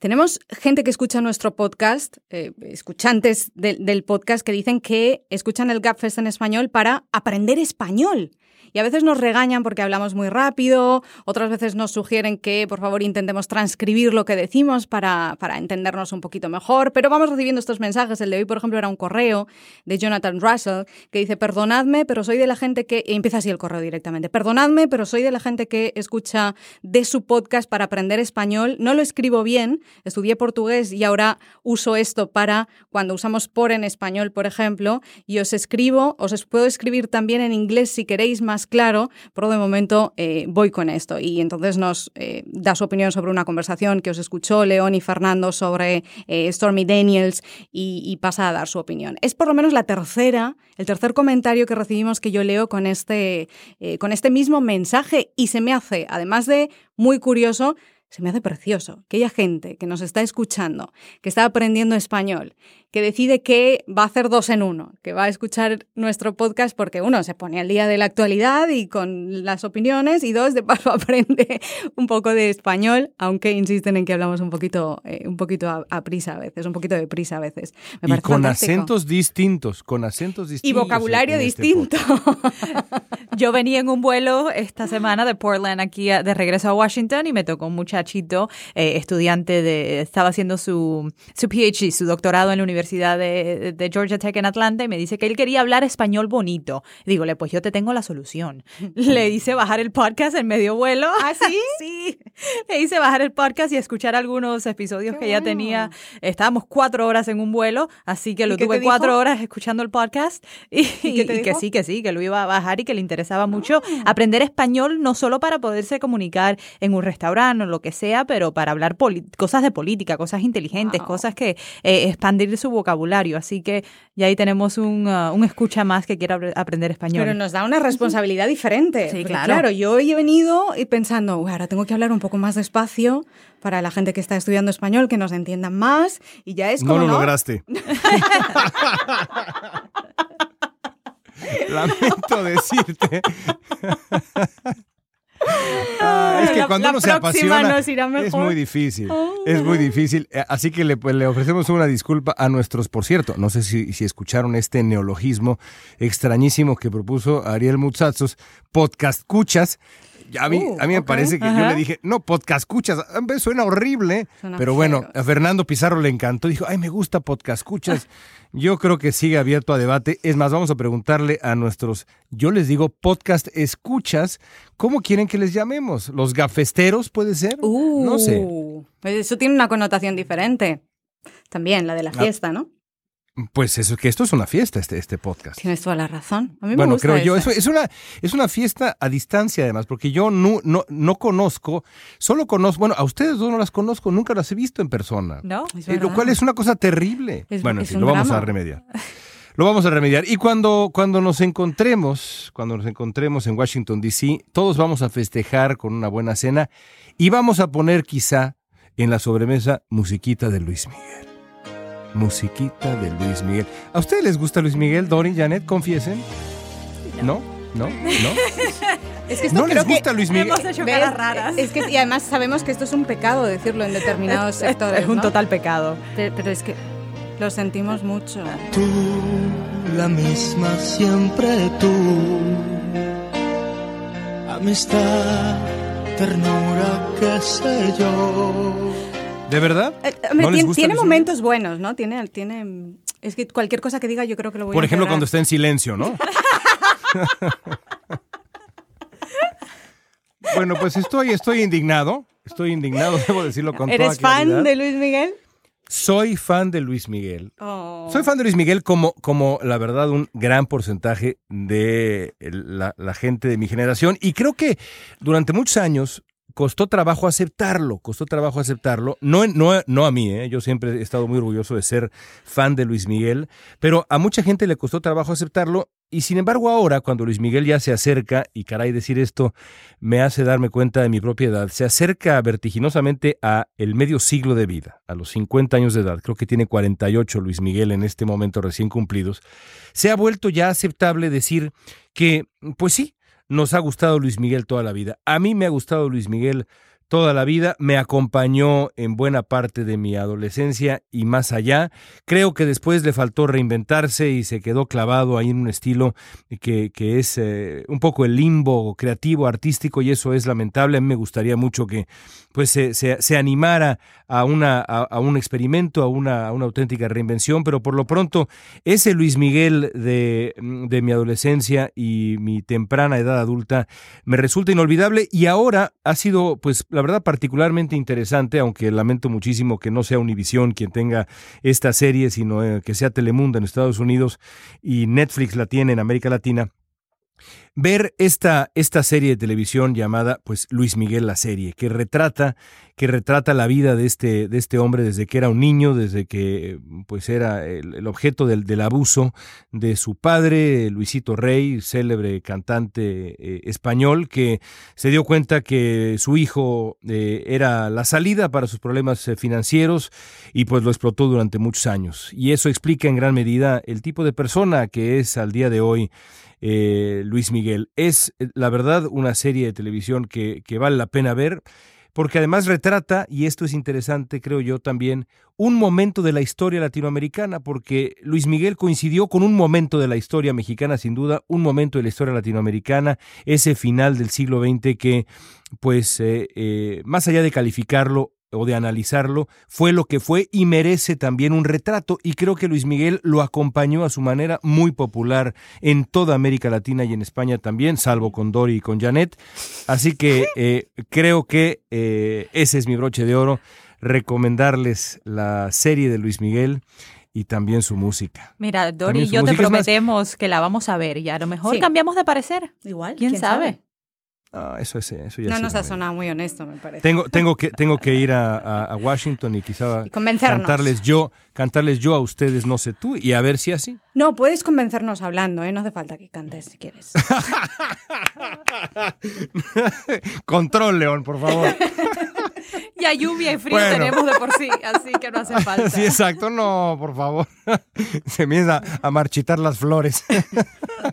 Speaker 3: Tenemos gente que escucha nuestro podcast, eh, escuchantes del podcast, que dicen que escuchan el GapFest en español para aprender español. Y a veces nos regañan porque hablamos muy rápido, otras veces nos sugieren que por favor intentemos transcribir lo que decimos para, para entendernos un poquito mejor, pero vamos recibiendo estos mensajes. El de hoy, por ejemplo, era un correo de Jonathan Russell que dice, perdonadme, pero soy de la gente que... empieza así el correo directamente. Perdonadme, pero soy de la gente que escucha de su podcast para aprender español. No lo escribo bien, estudié portugués y ahora uso esto para cuando usamos por en español, por ejemplo, y os escribo, os puedo escribir también en inglés si queréis más claro, pero de momento eh, voy con esto. Y entonces nos eh, da su opinión sobre una conversación que os escuchó León y Fernando sobre eh, Stormy Daniels y, pasa a dar su opinión. Es por lo menos la tercera, el tercer comentario que recibimos que yo leo con este, con este mismo mensaje y se me hace, además de muy curioso, se me hace precioso que haya gente que nos está escuchando, que está aprendiendo español, que decide que va a hacer dos en uno, que va a escuchar nuestro podcast porque uno se pone al día de la actualidad y con las opiniones y dos de paso [laughs] aprende un poco de español, aunque insisten en que hablamos un poquito, eh, un poquito a, prisa a veces, un poquito de prisa a veces.
Speaker 1: y con acentos distintos, con acentos distintos.
Speaker 3: Y vocabulario este distinto. [laughs]
Speaker 2: Yo venía en un vuelo esta semana de Portland aquí de regreso a Washington y me tocó un muchachito, eh, estudiante de, estaba haciendo su, su PhD, su doctorado en la Universidad de, Georgia Tech en Atlanta y me dice que él quería hablar español bonito. Dígole, pues yo te tengo la solución. [laughs] Le hice bajar el podcast en medio vuelo.
Speaker 3: ¿Ah, sí? [laughs]
Speaker 2: sí. Le hice bajar el podcast y escuchar algunos episodios que ya tenía. Estábamos cuatro horas en un vuelo, así que lo tuve cuatro horas escuchando el podcast [laughs] y, que sí, que sí, que lo iba a bajar y que le interesaba mucho ah. aprender español, no solo para poderse comunicar en un restaurante o lo que sea, pero para hablar cosas de política, cosas inteligentes, cosas que eh, expandir su vocabulario. Así que ya ahí tenemos un, uh, un escucha más que quiera aprender español.
Speaker 3: Pero nos da una responsabilidad diferente.
Speaker 2: Sí, claro.
Speaker 3: Claro, yo he venido y pensando, ahora tengo que hablar un poco más despacio para la gente que está estudiando español, que nos entiendan más. Y ya es como.
Speaker 1: No lo lograste. [laughs] Lamento decirte. Ah, es que cuando uno se apasiona es muy difícil, es muy difícil. Eh, así que le, pues, le, ofrecemos una disculpa a nuestros, por cierto, no sé si, si escucharon este neologismo extrañísimo que propuso Ariel Mutsatsos, podcast cuchas. A mí, uh, a mí me parece que yo le dije, no, podcast escuchas, suena horrible, pero bueno, a Fernando Pizarro le encantó, dijo, ay, me gusta podcast escuchas. Yo creo que sigue abierto a debate. Es más, vamos a preguntarle a nuestros, yo les digo, podcast escuchas, ¿cómo quieren que les llamemos? ¿Los gafesteros puede ser? no sé.
Speaker 3: Uh, eso tiene una connotación diferente. También, la de la ah. fiesta, ¿no?
Speaker 1: Pues eso, que esto es una fiesta, este, este podcast.
Speaker 3: Tienes toda la razón. A mí
Speaker 1: bueno,
Speaker 3: me gusta
Speaker 1: creo yo, es, una, es una fiesta a distancia además, porque yo no, no, no conozco, solo conozco, bueno, a ustedes dos no las conozco, nunca las he visto en persona.
Speaker 2: No,
Speaker 1: eh, lo cual es una cosa terrible. bueno, en fin, lo vamos a remediar. Lo vamos a remediar. Y cuando, cuando nos encontremos, cuando nos encontremos en Washington, D.C., todos vamos a festejar con una buena cena y vamos a poner quizá en la sobremesa musiquita de Luis Miguel musiquita de Luis Miguel. ¿A ustedes les gusta Luis Miguel, Dori, Janet? Confiesen. ¿No? ¿No? ¿No? [laughs]
Speaker 3: Es que
Speaker 1: no les gusta Luis Miguel.
Speaker 2: Hemos hecho caras raras.
Speaker 3: Es que, y además sabemos que esto es un pecado decirlo en determinados sectores.
Speaker 2: Es un total pecado.
Speaker 3: Pero, es que lo sentimos mucho.
Speaker 5: Tú, la misma siempre tú. Amistad, ternura, qué sé yo
Speaker 1: ¿De verdad?
Speaker 3: Eh, hombre,
Speaker 1: ¿No les
Speaker 3: tiene, momentos buenos, ¿no? Tiene, tiene. Es que cualquier cosa que diga, yo creo que lo voy
Speaker 1: Por
Speaker 3: a
Speaker 1: ejemplo,
Speaker 3: empeorar.
Speaker 1: cuando está en silencio, ¿no? [laughs] bueno, pues estoy, estoy indignado. Estoy indignado, debo decirlo con
Speaker 3: ¿Eres
Speaker 1: toda
Speaker 3: fan de Luis Miguel?
Speaker 1: Soy fan de Luis Miguel.
Speaker 3: Oh.
Speaker 1: Soy fan de Luis Miguel como, como la verdad, un gran porcentaje de la, la gente de mi generación. Y creo que durante muchos años costó trabajo aceptarlo, costó trabajo aceptarlo. No, no, no a mí, ¿eh? yo siempre he estado muy orgulloso de ser fan de Luis Miguel, pero a mucha gente le costó trabajo aceptarlo. Y sin embargo ahora, cuando Luis Miguel ya se acerca, y caray decir esto me hace darme cuenta de mi propiedad, se acerca vertiginosamente a el medio siglo de vida, a los 50 años de edad, creo que tiene 48 Luis Miguel en este momento recién cumplidos, se ha vuelto ya aceptable decir que, pues sí, nos ha gustado Luis Miguel toda la vida. A mí me ha gustado Luis Miguel toda la vida, me acompañó en buena parte de mi adolescencia y más allá. Creo que después le faltó reinventarse y se quedó clavado ahí en un estilo que, es eh, un poco el limbo creativo, artístico, y eso es lamentable. A mí me gustaría mucho que pues se, animara a, una, a, un experimento, a una, una auténtica reinvención, pero por lo pronto ese Luis Miguel de, de mi adolescencia y mi temprana edad adulta me resulta inolvidable y ahora ha sido, pues, la verdad, particularmente interesante, aunque lamento muchísimo que no sea Univisión quien tenga esta serie, sino eh, que sea Telemundo en Estados Unidos y Netflix la tiene en América Latina. Ver esta, esta serie de televisión llamada pues Luis Miguel la serie, que retrata, que retrata la vida de este, de este hombre desde que era un niño, desde que pues era el, objeto del, del abuso de su padre, Luisito Rey, célebre cantante eh, español, que se dio cuenta que su hijo eh, era la salida para sus problemas eh, financieros y pues lo explotó durante muchos años. Y eso explica en gran medida el tipo de persona que es al día de hoy Luis Miguel. Es, eh, la verdad, una serie de televisión que, vale la pena ver porque además retrata, y esto es interesante, creo yo también, un momento de la historia latinoamericana, porque Luis Miguel coincidió con un momento de la historia mexicana, sin duda, un momento de la historia latinoamericana, ese final del siglo XX que, pues, eh, eh, más allá de calificarlo o de analizarlo, fue lo que fue y merece también un retrato, y creo que Luis Miguel lo acompañó a su manera muy popular en toda América Latina y en España también, salvo con Dori y con Janet. Así que eh, creo que eh, ese es mi broche de oro, recomendarles la serie de Luis Miguel y también su música.
Speaker 2: Mira, Dori y yo te
Speaker 1: más-
Speaker 2: prometemos que la vamos a ver y a lo mejor
Speaker 3: Sí.
Speaker 2: cambiamos de parecer.
Speaker 3: Igual.
Speaker 2: ¿Quién, sabe?
Speaker 1: Ah, eso, es, eso ya
Speaker 3: No nos
Speaker 1: no
Speaker 3: ha sonado muy honesto, me parece.
Speaker 1: Tengo, tengo, que, [laughs] tengo que ir a, a- a Washington y quizá
Speaker 3: Y
Speaker 1: cantarles yo, cantarles yo a ustedes, no sé tú, y a ver si así.
Speaker 3: No, puedes convencernos hablando, ¿eh? No hace falta que cantes si quieres. [laughs]
Speaker 1: Control, León, por favor. [laughs] [laughs]
Speaker 2: Ya lluvia y frío
Speaker 1: Bueno.
Speaker 2: tenemos de por sí, así que no hace [laughs] falta.
Speaker 1: Sí, exacto, no, por favor. [laughs] Se empieza a marchitar las flores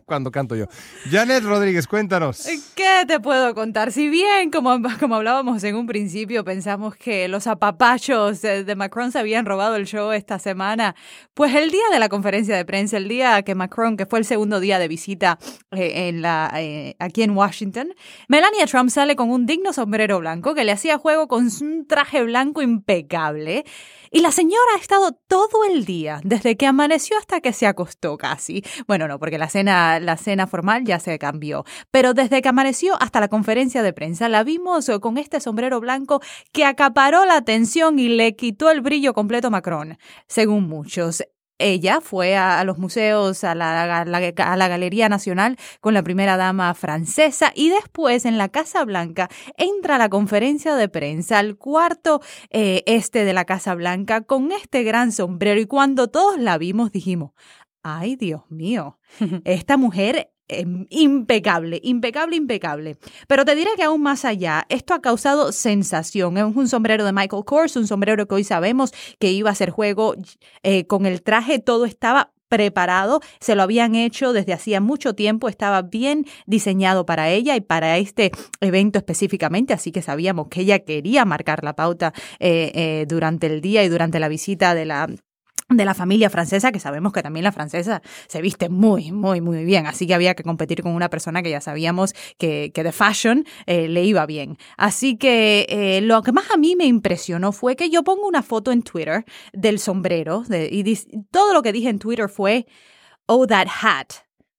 Speaker 1: cuando canto yo. Janet Rodríguez, cuéntanos.
Speaker 2: ¿Qué te puedo contar? Si bien, como, como hablábamos en un principio, pensamos que los apapachos de, Macron se habían robado el show esta semana, pues el día de la conferencia de prensa, el día que Macron, que fue el segundo día de visita eh, en la, eh, aquí en Washington, Melania Trump sale con un digno sombrero blanco que le hacía juego con un traje blanco impecable. Y la señora ha estado todo el día, desde que amaneció hasta que se acostó casi. Bueno, no, porque la cena, la cena formal ya se cambió. Pero desde que amaneció hasta la conferencia de prensa, la vimos con este sombrero blanco que acaparó la atención y le quitó el brillo completo a Macron, según muchos. Ella fue a, a los museos, a la, a, la, a la Galería Nacional con la primera dama francesa y después en la Casa Blanca entra a la conferencia de prensa al cuarto eh, este de la Casa Blanca con este gran sombrero y cuando todos la vimos dijimos, ay Dios mío, [laughs] esta mujer eh, impecable, impecable, impecable. Pero te diré que aún más allá, esto ha causado sensación. Es un sombrero de Michael Kors, un sombrero que hoy sabemos que iba a ser juego eh, con el traje, todo estaba preparado, se lo habían hecho desde hacía mucho tiempo, estaba bien diseñado para ella y para este evento específicamente, así que sabíamos que ella quería marcar la pauta eh, eh, durante el día y durante la visita de la de la familia francesa, que sabemos que también la francesa se viste muy, muy, muy bien. Así que había que competir con una persona que ya sabíamos que, que de fashion eh, le iba bien. Así que eh, lo que más a mí me impresionó fue que yo pongo una foto en Twitter del sombrero y todo lo que dije en Twitter fue, oh, that hat.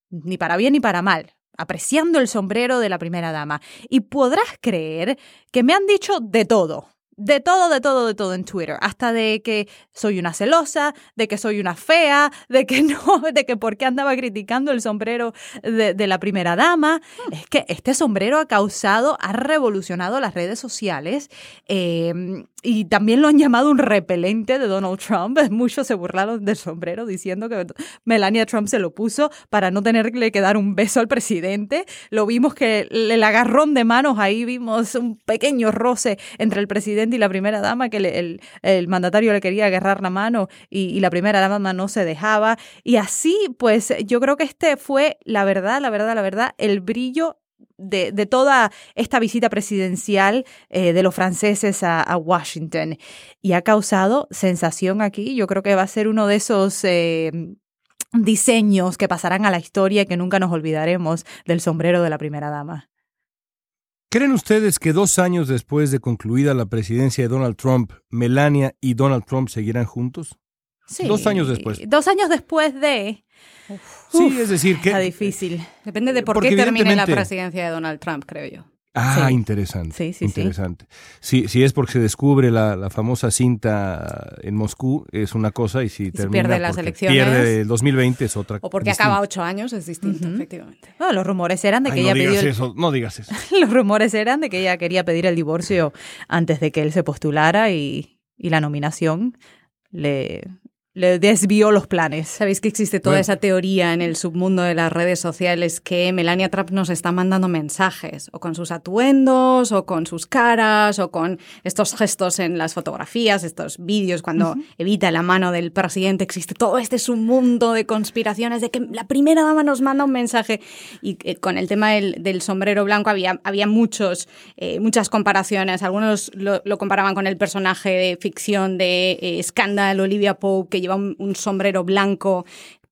Speaker 2: Ni para bien ni para mal apreciando el sombrero de la primera dama. Y podrás creer que me han dicho de todo de todo, de todo, de todo en Twitter. Hasta de que soy una celosa, de que soy una fea, de que [laughs] no, de que por qué andaba criticando el sombrero de, la primera dama. Es que este sombrero ha causado, ha revolucionado las redes sociales. Em, y también lo han llamado un repelente de Donald Trump. [laughs] Muchos se burlaron del sombrero diciendo que Melania Trump se lo puso para no tenerle que dar un beso al presidente. Lo vimos que el agarrón de manos ahí vimos un pequeño roce entre el presidente y la primera dama, que el, el, mandatario le quería agarrar la mano y, y la primera dama no se dejaba. Y así, pues yo creo que este fue, la verdad, la verdad, la verdad, el brillo de, toda esta visita presidencial eh, de los franceses a, Washington y ha causado sensación aquí. Yo creo que va a ser uno de esos eh, diseños que pasarán a la historia y que nunca nos olvidaremos del sombrero de la primera dama.
Speaker 1: ¿Creen ustedes que dos años después de concluida la presidencia de Donald Trump, Melania y Donald Trump seguirán juntos?
Speaker 2: Sí.
Speaker 1: Dos años después.
Speaker 2: Dos años después de
Speaker 1: sí, es decir, que...
Speaker 2: Está difícil.
Speaker 3: Depende de por qué termine la presidencia de Donald Trump, creo yo.
Speaker 1: Ah, interesante. Sí, sí, interesante. Sí. Si, es porque se descubre la, famosa cinta en Moscú, es una cosa, y si, termina
Speaker 3: pierde las elecciones.
Speaker 1: Pierde el 2020 es otra
Speaker 3: O porque acaba ocho años, es distinto, efectivamente.
Speaker 2: No, los rumores eran de que
Speaker 1: ella
Speaker 2: no
Speaker 1: digas eso, no digas eso. [laughs]
Speaker 2: los rumores eran de que ella quería pedir el divorcio antes de que él se postulara y, y la nominación le, le desvió los planes.
Speaker 3: Sabéis que existe toda esa teoría en el submundo de las redes sociales que Melania Trump nos está mandando mensajes, o con sus atuendos, o con sus caras, o con estos gestos en las fotografías, estos vídeos cuando evita la mano del presidente. Existe todo este submundo de conspiraciones de que la primera dama nos manda un mensaje. Y eh, con el tema del, sombrero blanco había, había muchos, eh, muchas comparaciones. Algunos lo, comparaban con el personaje de ficción de eh, Scandal, Olivia Pope, que lleva un, sombrero blanco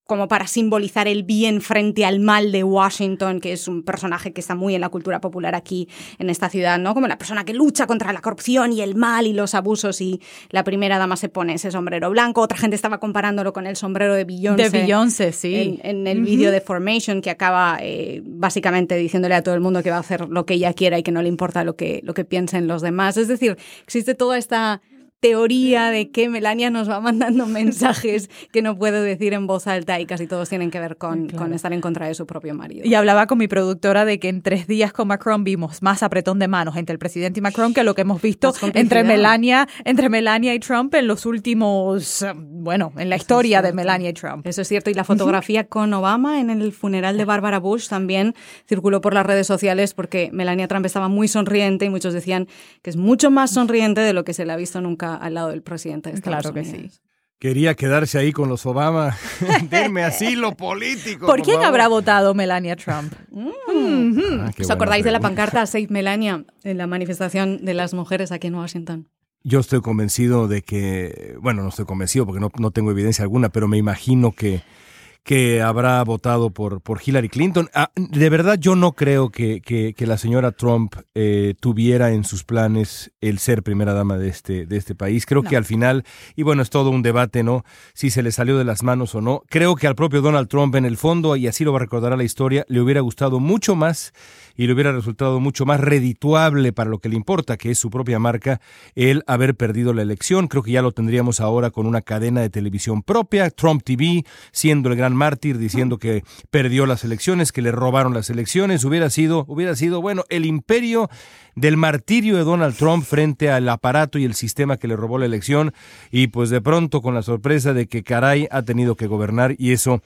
Speaker 3: como para simbolizar el bien frente al mal de Washington, que es un personaje que está muy en la cultura popular aquí en esta ciudad, ¿no? Como la persona que lucha contra la corrupción y el mal y los abusos y la primera dama se pone ese sombrero blanco. Otra gente estaba comparándolo con el sombrero de Beyoncé.
Speaker 2: De Beyoncé, sí.
Speaker 3: En, el vídeo de Formation que acaba eh, básicamente diciéndole a todo el mundo que va a hacer lo que ella quiera y que no le importa lo que, lo que piensen los demás. Es decir, existe toda esta teoría de que Melania nos va mandando mensajes [laughs] que no puedo decir en voz alta y casi todos tienen que ver con, con, estar en contra de su propio marido.
Speaker 2: Y hablaba con mi productora de que en tres días con Macron vimos más apretón de manos entre el presidente y Macron que lo que hemos visto entre Melania, entre Melania y Trump en los últimos, bueno, en la historia de Melania y Trump.
Speaker 3: Eso es cierto. Y la fotografía con Obama en el funeral de Barbara Bush también circuló por las redes sociales porque Melania Trump estaba muy sonriente y muchos decían que es mucho más sonriente de lo que se le ha visto nunca al lado del presidente de Estados
Speaker 2: claro que sí.
Speaker 1: Quería quedarse ahí con los Obama, [laughs] [laughs] darme asilo político.
Speaker 2: ¿Por, quién habrá votado Melania Trump? [laughs]
Speaker 3: Mm. Ah, ¿Os acordáis de la pancarta Save Melania en la manifestación de las mujeres aquí en Washington?
Speaker 1: Yo estoy convencido de que, bueno, no estoy convencido porque no, no tengo evidencia alguna, pero me imagino que que habrá votado por, por Hillary Clinton. Ah, de verdad yo no creo que, que, la señora Trump eh, tuviera en sus planes el ser primera dama de este, de este país. Creo que al final, y bueno, es todo un debate, ¿no? Si se le salió de las manos o no. Creo que al propio Donald Trump en el fondo, y así lo va a recordar la historia, le hubiera gustado mucho más y le hubiera resultado mucho más redituable para lo que le importa, que es su propia marca, el haber perdido la elección. Creo que ya lo tendríamos ahora con una cadena de televisión propia, Trump TV, siendo el gran mártir, diciendo que perdió las elecciones, que le robaron las elecciones. Hubiera sido, hubiera sido, bueno, el imperio del martirio de Donald Trump frente al aparato y el sistema que le robó la elección y pues de pronto con la sorpresa de que caray ha tenido que gobernar y eso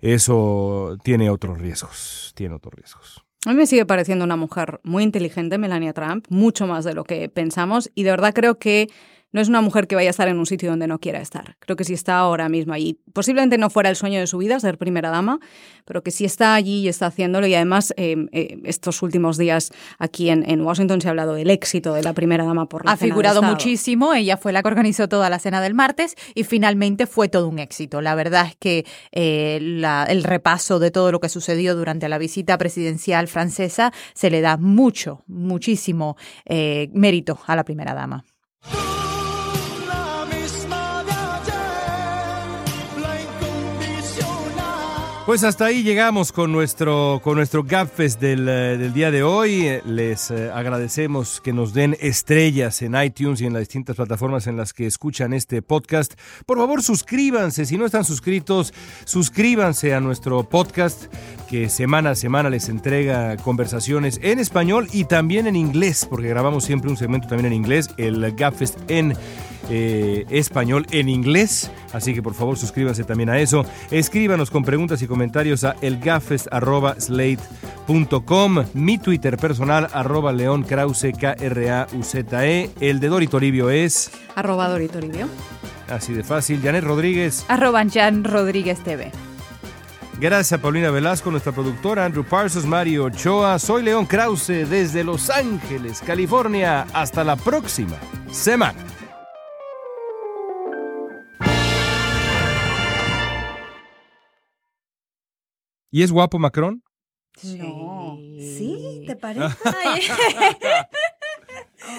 Speaker 1: eso tiene otros riesgos, tiene otros riesgos.
Speaker 3: A mí me sigue pareciendo una mujer muy inteligente, Melania Trump, mucho más de lo que pensamos, y de verdad creo que no es una mujer que vaya a estar en un sitio donde no quiera estar. Creo que si está ahora mismo allí, posiblemente no fuera el sueño de su vida ser primera dama, pero que si está allí y está haciéndolo. Y además, eh, eh, estos últimos días aquí en, en, Washington se ha hablado del éxito de la primera dama por la
Speaker 2: Ha figurado muchísimo. Ella fue la que organizó toda la cena del martes y finalmente fue todo un éxito. La verdad es que eh, la, el repaso de todo lo que sucedió durante la visita presidencial francesa se le da mucho, muchísimo mérito a la primera dama.
Speaker 1: Pues hasta ahí llegamos con nuestro, con nuestro GapFest del, eh, del día de hoy. Les eh, agradecemos que nos den estrellas en iTunes y en las distintas plataformas en las que escuchan este podcast. Por favor, suscríbanse. Si no están suscritos, suscríbanse a nuestro podcast que semana a semana les entrega conversaciones en español y también en inglés, porque grabamos siempre un segmento también en inglés, el GapFest en eh, español en inglés. Así que por favor suscríbanse también a eso. Escríbanos con preguntas y comentarios a elgafes.slate.com. Mi Twitter personal, arroba León Krause, K-R-A-U-Z-E. El de Dori Toribio es.
Speaker 3: Arroba Dori Toribio.
Speaker 1: Así de fácil. Janet Rodríguez.
Speaker 2: Arroba Jan Rodríguez TV.
Speaker 1: Gracias a Paulina Velasco, nuestra productora, Andrew Parsons, Mario Ochoa. Soy León Krause desde Los Ángeles, California. Hasta la próxima semana. ¿Y es guapo Macron?
Speaker 3: No. ¿Sí? ¿Te [laughs] parece?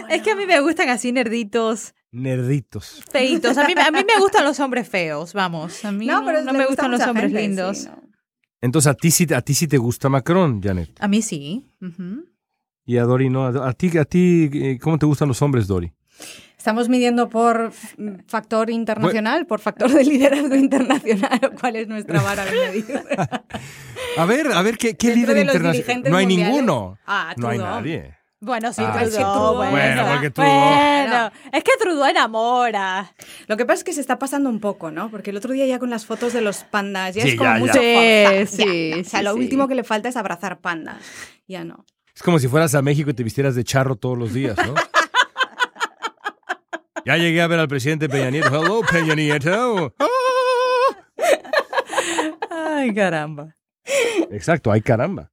Speaker 2: es que a mí me gustan así nerditos.
Speaker 1: Nerditos.
Speaker 2: Feitos. A mí, a mí me [laughs] gustan los hombres feos, vamos. A mí no, pero no me gustan los hombres lindos.
Speaker 1: Entonces, ¿a ti, sí, ¿a ti sí te gusta Macron, Janet?
Speaker 2: A mí sí.
Speaker 1: Y a Dori no. ¿A ti, a ti eh, cómo te gustan los hombres, Dori?
Speaker 3: ¿Estamos midiendo por factor internacional, por factor de liderazgo [laughs] internacional? ¿Cuál es nuestra vara de medir?
Speaker 1: a ver, a ver, ¿qué, qué líder internacional? No hay ninguno.
Speaker 3: Ah,
Speaker 1: no hay nadie.
Speaker 2: Bueno, sí,
Speaker 1: Ah,
Speaker 2: Trudeau,
Speaker 1: es que Trudeau-
Speaker 2: bueno,
Speaker 1: Bueno, porque Trudeau-
Speaker 2: Bueno, es que Trudeau enamora.
Speaker 3: Lo que pasa es que se está pasando un poco, ¿no? Porque el otro día ya con las fotos de los pandas ya
Speaker 1: Sí,
Speaker 3: es como
Speaker 1: ya, ya.
Speaker 3: mucho
Speaker 2: Sí,
Speaker 3: forzar,
Speaker 2: sí,
Speaker 3: ya. O sea,
Speaker 2: sí,
Speaker 3: lo
Speaker 2: sí.
Speaker 3: último que le falta es abrazar pandas. Ya no.
Speaker 1: Es como si fueras a México y te vistieras de charro todos los días, ¿no? [laughs] ya llegué a ver al presidente Peña Nieto. Hello, Peña Nieto.
Speaker 2: Ay, caramba.
Speaker 1: Exacto, ay caramba.